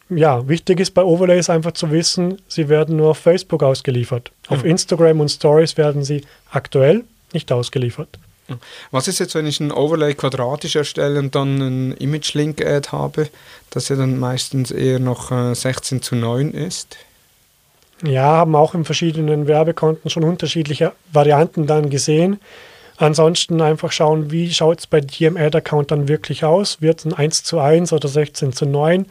ja, wichtig ist bei Overlays einfach zu wissen, sie werden nur auf Facebook ausgeliefert. Auf Mhm. Instagram und Stories werden sie aktuell nicht ausgeliefert. Was ist jetzt, wenn ich ein Overlay quadratisch erstelle und dann ein Image-Link-Ad habe, das ja dann meistens eher noch äh, 16 zu 9 ist? Ja, haben auch in verschiedenen Werbekonten schon unterschiedliche Varianten dann gesehen. Ansonsten einfach schauen, wie schaut es bei dir im Ad-Account dann wirklich aus. Wird ein 1 zu 1 oder 16 zu 9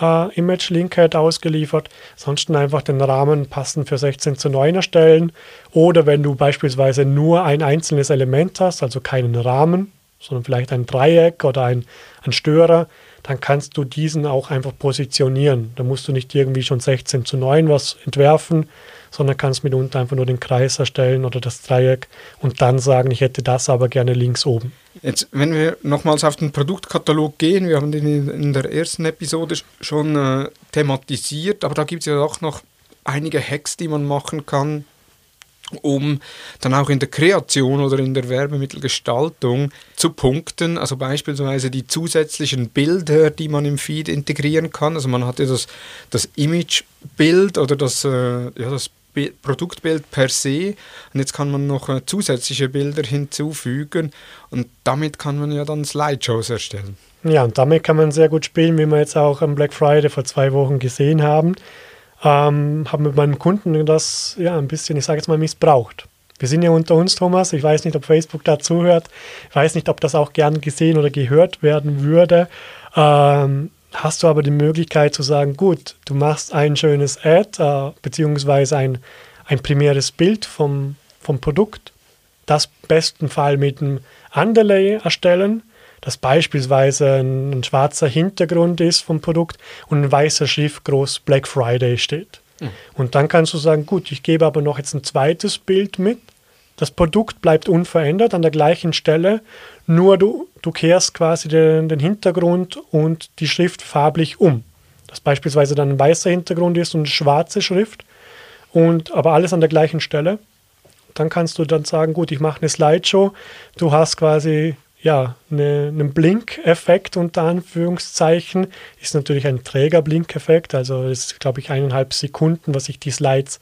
äh, Image-Link-Ad ausgeliefert. Ansonsten einfach den Rahmen passend für 16 zu 9 erstellen. Oder wenn du beispielsweise nur ein einzelnes Element hast, also keinen Rahmen, sondern vielleicht ein Dreieck oder ein, ein Störer, dann kannst du diesen auch einfach positionieren. Da musst du nicht irgendwie schon 16 zu 9 was entwerfen, sondern kannst mitunter einfach nur den Kreis erstellen oder das Dreieck und dann sagen, ich hätte das aber gerne links oben. Jetzt, wenn wir nochmals auf den Produktkatalog gehen, wir haben den in, der ersten Episode schon äh, thematisiert, aber da gibt es ja auch noch einige Hacks, die man machen kann, um dann auch in der Kreation oder in der Werbemittelgestaltung zu punkten. Also beispielsweise die zusätzlichen Bilder, die man im Feed integrieren kann. Also man hat ja das, das Imagebild oder das, äh, ja, das Produktbild per se und jetzt kann man noch äh, zusätzliche Bilder hinzufügen und damit kann man ja dann Slideshows erstellen. Ja, und damit kann man sehr gut spielen, wie wir jetzt auch am Black Friday vor zwei Wochen gesehen haben. Ähm, haben mit meinem Kunden das ja ein bisschen, ich sage jetzt mal, missbraucht. Wir sind ja unter uns, Thomas. Ich weiß nicht, ob Facebook da zuhört. Ich weiß nicht, ob das auch gern gesehen oder gehört werden würde. Ähm, hast du aber die Möglichkeit zu sagen, gut, du machst ein schönes Ad, äh, beziehungsweise ein, ein primäres Bild vom, vom Produkt, das besten Fall mit einem Underlay erstellen, das beispielsweise ein, ein schwarzer Hintergrund ist vom Produkt und ein weißer Schrift groß Black Friday steht. Und dann kannst du sagen, gut, ich gebe aber noch jetzt ein zweites Bild mit. Das Produkt bleibt unverändert an der gleichen Stelle, nur du, du kehrst quasi den, den Hintergrund und die Schrift farblich um. Dass beispielsweise dann ein weißer Hintergrund ist und schwarze Schrift, und aber alles an der gleichen Stelle. Dann kannst du dann sagen, gut, ich mache eine Slideshow. Du hast quasi ja, eine, einen Blink-Effekt unter Anführungszeichen. Ist natürlich ein träger Blink-Effekt, also ist, glaube ich, eineinhalb Sekunden, was sich die Slides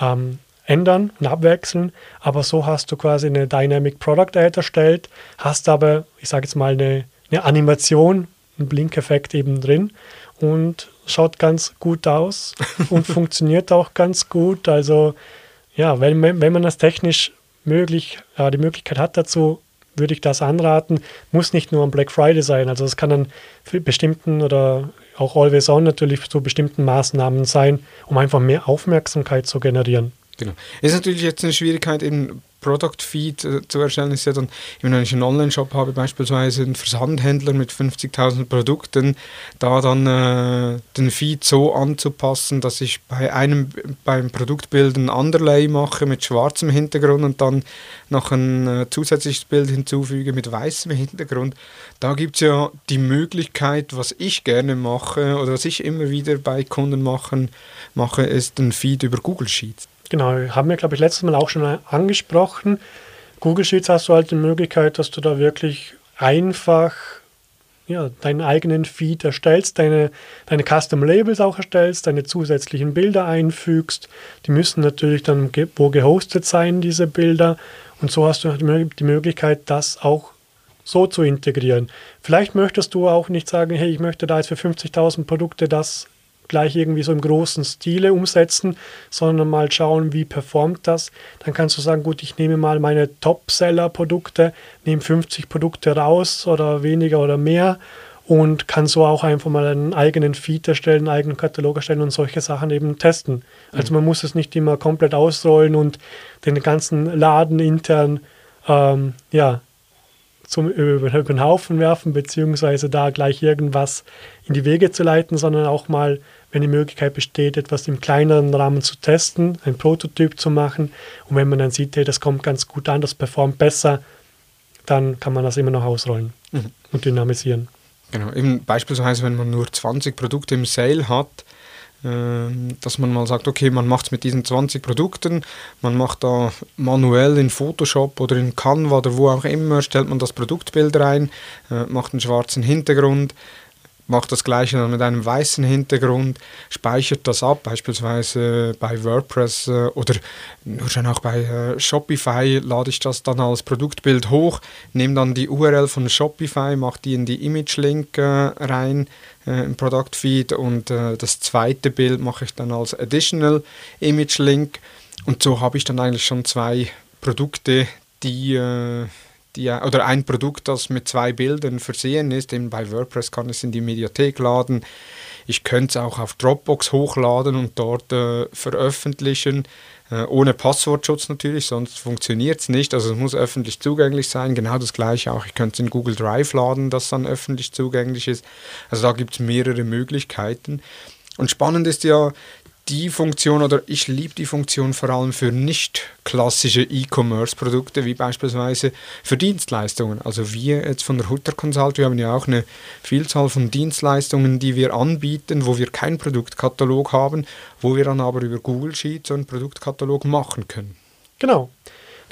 ähm, ändern und abwechseln. Aber so hast du quasi eine Dynamic Product Ad erstellt, hast aber, ich sage jetzt mal, eine, eine Animation, einen Blink-Effekt eben drin und schaut ganz gut aus *laughs* und funktioniert auch ganz gut. Also ja, wenn, wenn man das technisch möglich, äh, die Möglichkeit hat dazu, würde ich das anraten. Muss nicht nur am Black Friday sein. Also es kann dann für bestimmten oder auch Always On natürlich zu bestimmten Maßnahmen sein, um einfach mehr Aufmerksamkeit zu generieren. Genau. Ist natürlich jetzt eine Schwierigkeit, eben Product Feed äh, zu erstellen, ist ja dann, wenn ich einen Online-Shop habe, beispielsweise einen Versandhändler mit 50.000 Produkten, da dann äh, den Feed so anzupassen, dass ich bei einem beim Produktbild ein Underlay mache mit schwarzem Hintergrund und dann noch ein äh, zusätzliches Bild hinzufüge mit weißem Hintergrund. Da gibt es ja die Möglichkeit, was ich gerne mache oder was ich immer wieder bei Kunden machen, mache, ist ein Feed über Google Sheets. Genau, haben wir, glaube ich, letztes Mal auch schon angesprochen. Google Sheets hast du halt die Möglichkeit, dass du da wirklich einfach ja, deinen eigenen Feed erstellst, deine, deine Custom Labels auch erstellst, deine zusätzlichen Bilder einfügst. Die müssen natürlich dann ge wo gehostet sein, diese Bilder. Und so hast du die Mö- die Möglichkeit, das auch so zu integrieren. Vielleicht möchtest du auch nicht sagen, hey, ich möchte da jetzt für 50.000 Produkte das gleich irgendwie so im großen Stile umsetzen, sondern mal schauen, wie performt das. Dann kannst du sagen, gut, ich nehme mal meine Top-Seller-Produkte, nehme 50 Produkte raus oder weniger oder mehr und kann so auch einfach mal einen eigenen Feed erstellen, einen eigenen Katalog erstellen und solche Sachen eben testen. Also man muss es nicht immer komplett ausrollen und den ganzen Laden intern ähm, ja, zum über, über den Haufen werfen, beziehungsweise da gleich irgendwas in die Wege zu leiten, sondern auch mal, wenn die Möglichkeit besteht, etwas im kleineren Rahmen zu testen, ein Prototyp zu machen. Und wenn man dann sieht, hey, das kommt ganz gut an, das performt besser, dann kann man das immer noch ausrollen Mhm. und dynamisieren. Genau, eben beispielsweise, wenn man nur 20 Produkte im Sale hat, ähm, dass man mal sagt, okay, man macht es mit diesen 20 Produkten, man macht da manuell in Photoshop oder in Canva oder wo auch immer, stellt man das Produktbild rein, äh, macht einen schwarzen Hintergrund, macht das gleiche dann mit einem weißen Hintergrund, speichert das ab, beispielsweise bei WordPress äh, oder nur schon auch bei äh, Shopify lade ich das dann als Produktbild hoch, nehme dann die URL von Shopify, mache die in die Image-Link äh, rein im Product-Feed und das zweite Bild mache ich dann als Additional Image-Link und so habe ich dann eigentlich schon zwei Produkte, die die, oder ein Produkt, das mit zwei Bildern versehen ist. Eben bei WordPress kann ich es in die Mediathek laden. Ich könnte es auch auf Dropbox hochladen und dort äh, veröffentlichen. Äh, ohne Passwortschutz natürlich, sonst funktioniert es nicht. Also es muss öffentlich zugänglich sein. Genau das gleiche auch. Ich könnte es in Google Drive laden, das dann öffentlich zugänglich ist. Also da gibt es mehrere Möglichkeiten. Und spannend ist ja, die Funktion oder ich liebe die Funktion vor allem für nicht klassische E-Commerce-Produkte, wie beispielsweise für Dienstleistungen. Also wir jetzt von der Hutter Consult, wir haben ja auch eine Vielzahl von Dienstleistungen, die wir anbieten, wo wir keinen Produktkatalog haben, wo wir dann aber über Google Sheets einen Produktkatalog machen können. Genau.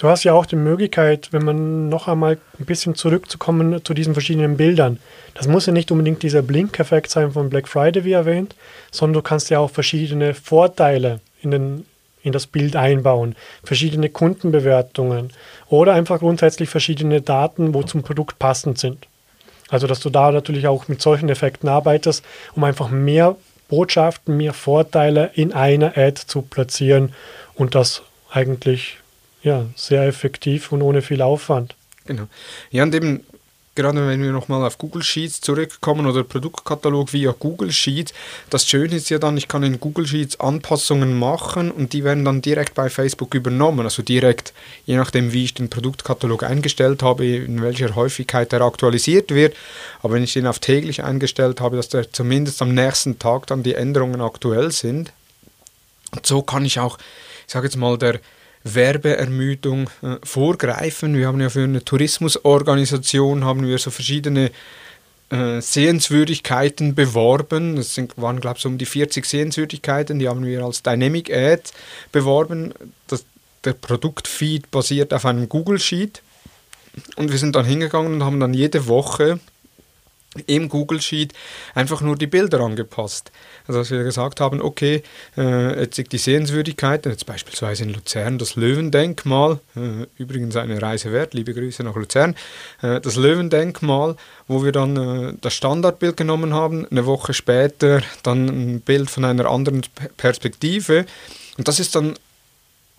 Du hast ja auch die Möglichkeit, wenn man noch einmal ein bisschen zurückzukommen zu diesen verschiedenen Bildern. Das muss ja nicht unbedingt dieser Blink-Effekt sein von Black Friday, wie erwähnt, sondern du kannst ja auch verschiedene Vorteile in, den, in das Bild einbauen, verschiedene Kundenbewertungen oder einfach grundsätzlich verschiedene Daten, wo zum Produkt passend sind. Also, dass du da natürlich auch mit solchen Effekten arbeitest, um einfach mehr Botschaften, mehr Vorteile in einer Ad zu platzieren und das eigentlich ja, sehr effektiv und ohne viel Aufwand. Genau. Ja, und eben gerade wenn wir nochmal auf Google Sheets zurückkommen oder Produktkatalog via Google Sheets, das Schöne ist ja dann, ich kann in Google Sheets Anpassungen machen und die werden dann direkt bei Facebook übernommen. Also direkt, je nachdem, wie ich den Produktkatalog eingestellt habe, in welcher Häufigkeit er aktualisiert wird. Aber wenn ich den auf täglich eingestellt habe, dass der zumindest am nächsten Tag dann die Änderungen aktuell sind. Und so kann ich auch, ich sage jetzt mal, der Werbeermüdung äh, vorgreifen. Wir haben ja für eine Tourismusorganisation haben wir so verschiedene äh, Sehenswürdigkeiten beworben. Das sind, waren, glaube ich, so um die 40 Sehenswürdigkeiten. Die haben wir als Dynamic Ad beworben. Das, der Produktfeed basiert auf einem Google Sheet. Und wir sind dann hingegangen und haben dann jede Woche im Google Sheet einfach nur die Bilder angepasst. Also dass wir gesagt haben, okay, äh, jetzt die Sehenswürdigkeiten, jetzt beispielsweise in Luzern das Löwendenkmal, äh, übrigens eine Reise wert, liebe Grüße nach Luzern, äh, das Löwendenkmal, wo wir dann äh, das Standardbild genommen haben, eine Woche später dann ein Bild von einer anderen Perspektive und das ist dann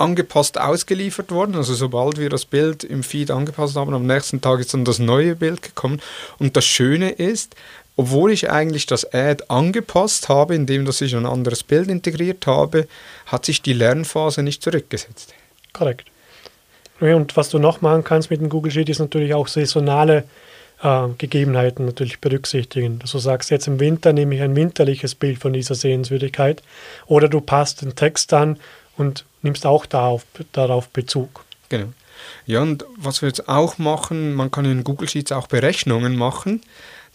angepasst ausgeliefert worden. Also sobald wir das Bild im Feed angepasst haben, am nächsten Tag ist dann das neue Bild gekommen. Und das Schöne ist, obwohl ich eigentlich das Ad angepasst habe, indem dass ich ein anderes Bild integriert habe, hat sich die Lernphase nicht zurückgesetzt. Korrekt. Und was du noch machen kannst mit dem Google Sheet ist natürlich auch saisonale äh, Gegebenheiten natürlich berücksichtigen. Dass du sagst, jetzt im Winter nehme ich ein winterliches Bild von dieser Sehenswürdigkeit oder du passt den Text an und nimmst auch darauf, darauf Bezug. Genau. Ja, und was wir jetzt auch machen, man kann in Google Sheets auch Berechnungen machen,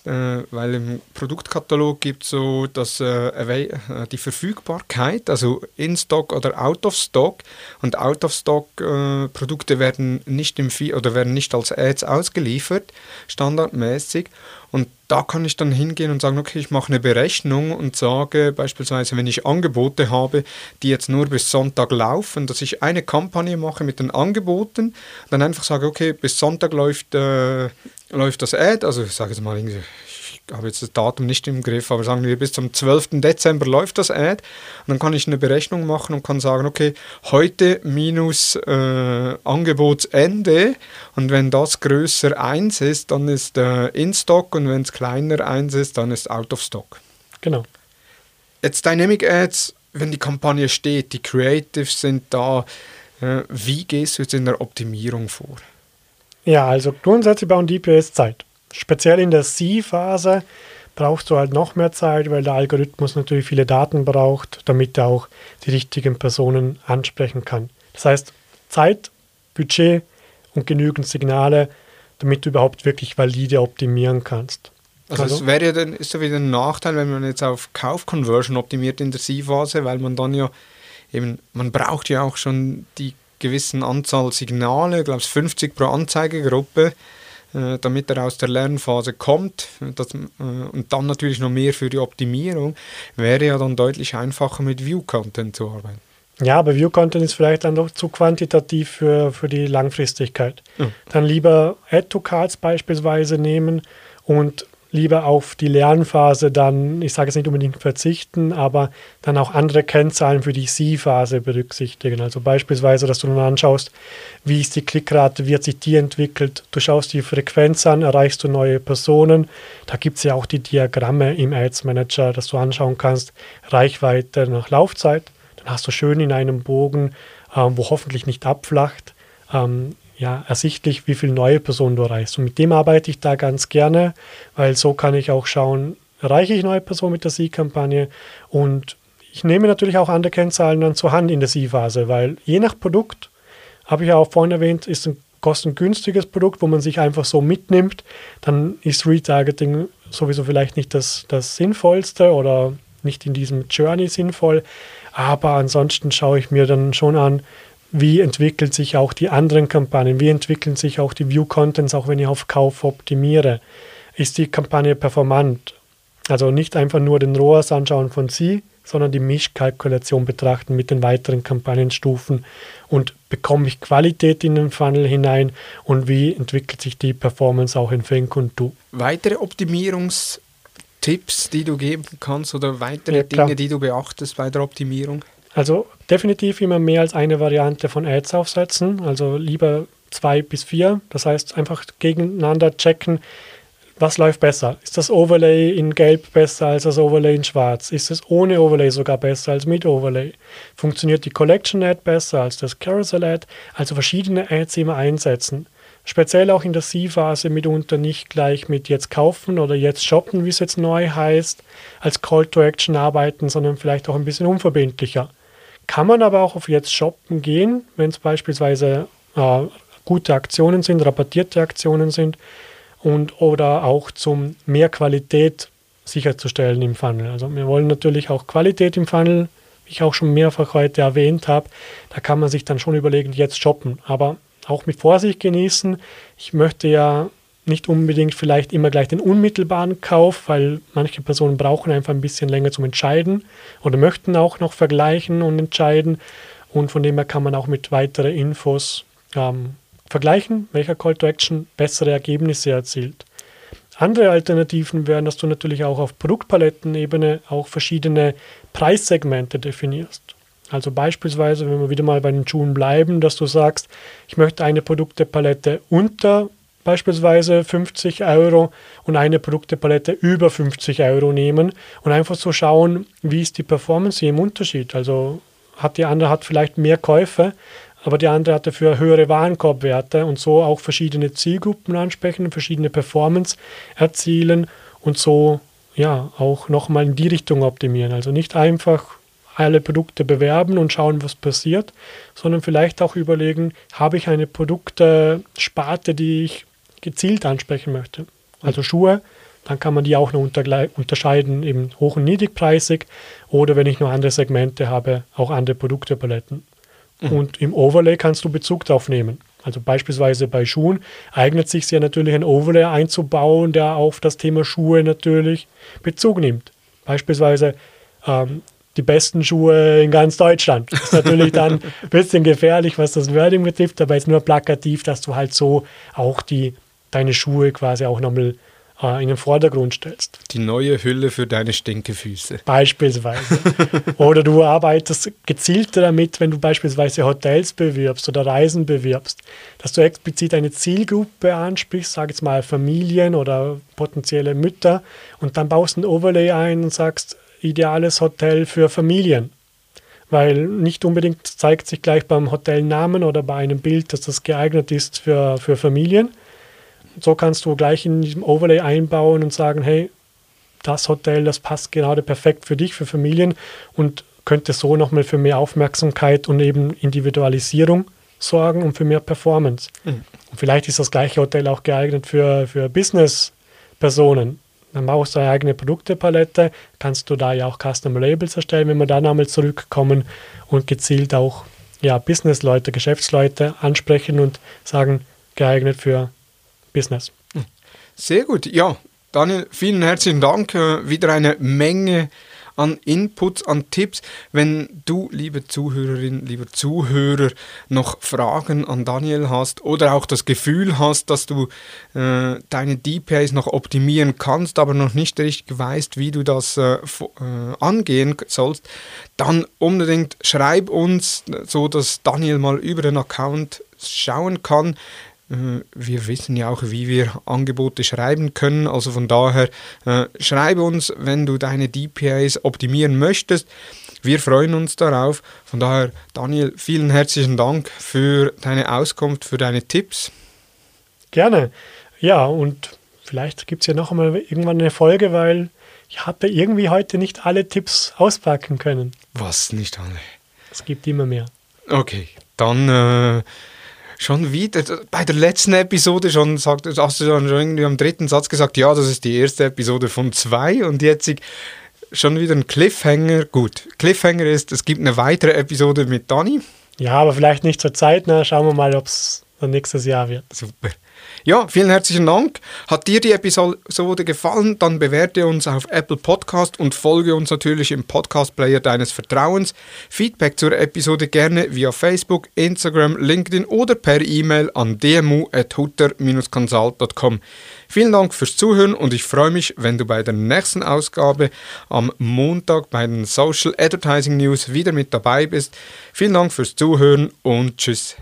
äh, weil im Produktkatalog gibt es so dass, äh, äh, die Verfügbarkeit, also in Stock oder out of stock. Und out of stock äh, Produkte werden nicht im oder werden nicht als Ads ausgeliefert, standardmäßig. Und da kann ich dann hingehen und sagen, okay, ich mache eine Berechnung und sage beispielsweise, wenn ich Angebote habe, die jetzt nur bis Sonntag laufen, dass ich eine Kampagne mache mit den Angeboten, dann einfach sage, okay, bis Sonntag läuft, äh, läuft das Ad, also ich sage jetzt mal, habe jetzt das Datum nicht im Griff, aber sagen wir, bis zum 12. Dezember läuft das Ad. Und dann kann ich eine Berechnung machen und kann sagen, okay, heute minus äh, Angebotsende. Und wenn das größer 1 ist, dann ist äh, in Stock und wenn es kleiner 1 ist, dann ist out of stock. Genau. Jetzt Dynamic Ads, wenn die Kampagne steht, die Creatives sind da, äh, wie gehst du jetzt in der Optimierung vor? Ja, also grundsätzlich bauen DPS Zeit. Speziell in der C-Phase brauchst du halt noch mehr Zeit, weil der Algorithmus natürlich viele Daten braucht, damit er auch die richtigen Personen ansprechen kann. Das heißt, Zeit, Budget und genügend Signale, damit du überhaupt wirklich valide optimieren kannst. Also, also es wäre ja dann, ist ja wieder ein Nachteil, wenn man jetzt auf Kauf-Conversion optimiert in der C-Phase, weil man dann ja eben, man braucht ja auch schon die gewissen Anzahl Signale, ich glaube 50 pro Anzeigegruppe, äh, damit er aus der Lernphase kommt das, äh, und dann natürlich noch mehr für die Optimierung, wäre ja dann deutlich einfacher mit View-Content zu arbeiten. Ja, aber View-Content ist vielleicht dann doch zu quantitativ für, für die Langfristigkeit. Ja. Dann lieber Add-to-Cards beispielsweise nehmen und lieber auf die Lernphase dann, ich sage jetzt nicht unbedingt verzichten, aber dann auch andere Kennzahlen für die Sie-Phase berücksichtigen. Also beispielsweise, dass du dann anschaust, wie ist die Klickrate, wie hat sich die entwickelt. Du schaust die Frequenz an, erreichst du neue Personen. Da gibt es ja auch die Diagramme im Ads Manager, dass du anschauen kannst, Reichweite nach Laufzeit. Dann hast du schön in einem Bogen, ähm, wo hoffentlich nicht abflacht, ähm, ja, ersichtlich, wie viele neue Personen du erreichst. Und mit dem arbeite ich da ganz gerne, weil so kann ich auch schauen, erreiche ich neue Personen mit der Sie-Kampagne und ich nehme natürlich auch andere Kennzahlen dann zur Hand in der Sie-Phase, weil je nach Produkt, habe ich ja auch vorhin erwähnt, ist ein kostengünstiges Produkt, wo man sich einfach so mitnimmt, dann ist Retargeting sowieso vielleicht nicht das, das Sinnvollste oder nicht in diesem Journey sinnvoll. Aber ansonsten schaue ich mir dann schon an, wie entwickeln sich auch die anderen Kampagnen, wie entwickeln sich auch die View-Contents, auch wenn ich auf Kauf optimiere. Ist die Kampagne performant? Also nicht einfach nur den ROAS anschauen von Sie, sondern die Mischkalkulation betrachten mit den weiteren Kampagnenstufen und bekomme ich Qualität in den Funnel hinein und wie entwickelt sich die Performance auch in Fink und Du. Weitere Optimierungstipps, die du geben kannst oder weitere ja, Dinge, die du beachtest bei der Optimierung? Also definitiv immer mehr als eine Variante von Ads aufsetzen, also lieber zwei bis vier. Das heißt einfach gegeneinander checken, was läuft besser? Ist das Overlay in Gelb besser als das Overlay in Schwarz? Ist es ohne Overlay sogar besser als mit Overlay? Funktioniert die Collection Ad besser als das Carousel Ad? Also verschiedene Ads immer einsetzen. Speziell auch in der C-Phase mitunter nicht gleich mit jetzt kaufen oder jetzt shoppen, wie es jetzt neu heißt, als Call to Action arbeiten, sondern vielleicht auch ein bisschen unverbindlicher. Kann man aber auch auf jetzt shoppen gehen, wenn es beispielsweise äh, gute Aktionen sind, rabattierte Aktionen sind und oder auch zum mehr Qualität sicherzustellen im Funnel. Also wir wollen natürlich auch Qualität im Funnel, wie ich auch schon mehrfach heute erwähnt habe. Da kann man sich dann schon überlegen, jetzt shoppen, aber auch mit Vorsicht genießen. Ich möchte ja nicht unbedingt vielleicht immer gleich den unmittelbaren Kauf, weil manche Personen brauchen einfach ein bisschen länger zum Entscheiden oder möchten auch noch vergleichen und entscheiden. Und von dem her kann man auch mit weiteren Infos ähm, vergleichen, welcher Call to Action bessere Ergebnisse erzielt. Andere Alternativen wären, dass du natürlich auch auf Produktpalettenebene auch verschiedene Preissegmente definierst. Also beispielsweise, wenn wir wieder mal bei den Schuhen bleiben, dass du sagst, ich möchte eine Produktepalette unter beispielsweise 50 Euro und eine Produktepalette über 50 Euro nehmen und einfach so schauen, wie ist die Performance im Unterschied. Also hat die andere hat vielleicht mehr Käufe, aber die andere hat dafür höhere Warenkorbwerte und so auch verschiedene Zielgruppen ansprechen, verschiedene Performance erzielen und so ja auch nochmal in die Richtung optimieren. Also nicht einfach alle Produkte bewerben und schauen, was passiert, sondern vielleicht auch überlegen, habe ich eine Produktsparte, die ich gezielt ansprechen möchte. Also Schuhe, dann kann man die auch noch unterscheiden, eben hoch- und niedrigpreisig oder wenn ich noch andere Segmente habe, auch andere Produktepaletten. Mhm. Und im Overlay kannst du Bezug darauf nehmen. Also beispielsweise bei Schuhen eignet sich ja natürlich ein Overlay einzubauen, der auf das Thema Schuhe natürlich Bezug nimmt. Beispielsweise ähm, die besten Schuhe in ganz Deutschland. Das ist natürlich dann ein *laughs* bisschen gefährlich, was das Wording betrifft, aber jetzt nur plakativ, dass du halt so auch die deine Schuhe quasi auch nochmal äh, in den Vordergrund stellst. Die neue Hülle für deine Stinkefüße. Beispielsweise. *laughs* oder du arbeitest gezielter damit, wenn du beispielsweise Hotels bewirbst oder Reisen bewirbst, dass du explizit eine Zielgruppe ansprichst, sag jetzt mal Familien oder potenzielle Mütter, und dann baust du ein Overlay ein und sagst, ideales Hotel für Familien weil nicht unbedingt zeigt sich gleich beim Hotelnamen oder bei einem Bild, dass das geeignet ist für, für Familien, so kannst du gleich in diesem Overlay einbauen und sagen, hey, das Hotel, das passt gerade perfekt für dich, für Familien und könnte so nochmal für mehr Aufmerksamkeit und eben Individualisierung sorgen und für mehr Performance. Mhm. Und vielleicht ist das gleiche Hotel auch geeignet für, für Business-Personen. Dann brauchst du eine eigene Produktepalette, kannst du da ja auch Custom Labels erstellen, wenn wir dann einmal zurückkommen und gezielt auch ja, Business-Leute, Geschäftsleute ansprechen und sagen, geeignet für business Sehr gut. Ja, Daniel, vielen herzlichen Dank. Äh, wieder eine Menge an Inputs, an Tipps. Wenn du, liebe Zuhörerin, lieber Zuhörer, noch Fragen an Daniel hast oder auch das Gefühl hast, dass du äh, deine DPAs noch optimieren kannst, aber noch nicht richtig weißt, wie du das äh, äh, angehen sollst, dann unbedingt schreib uns, so dass Daniel mal über den Account schauen kann. Äh, wir wissen ja auch, wie wir Angebote schreiben können. Also von daher, äh, schreibe uns, wenn du deine DPAs optimieren möchtest. Wir freuen uns darauf. Von daher, Daniel, vielen herzlichen Dank für deine Auskunft, für deine Tipps. Gerne. Ja, und vielleicht gibt es ja noch einmal irgendwann eine Folge, weil ich habe irgendwie heute nicht alle Tipps auspacken können. Was, nicht alle? Es gibt immer mehr. Okay, dann... Äh schon wieder, bei der letzten Episode schon, sagt, hast du schon irgendwie am dritten Satz gesagt, ja, das ist die erste Episode von zwei und jetzt schon wieder ein Cliffhanger. Gut, Cliffhanger ist, es gibt eine weitere Episode mit Dani. Ja, aber vielleicht nicht zur Zeit, ne? schauen wir mal, ob es nächstes Jahr wird. Super. Ja, vielen herzlichen Dank. Hat dir die Episode gefallen, dann bewerte uns auf Apple Podcast und folge uns natürlich im Podcast-Player deines Vertrauens. Feedback zur Episode gerne via Facebook, Instagram, LinkedIn oder per E-Mail an dmu.hutter-consult.com. Vielen Dank fürs Zuhören und ich freue mich, wenn du bei der nächsten Ausgabe am Montag bei den Social Advertising News wieder mit dabei bist. Vielen Dank fürs Zuhören und tschüss.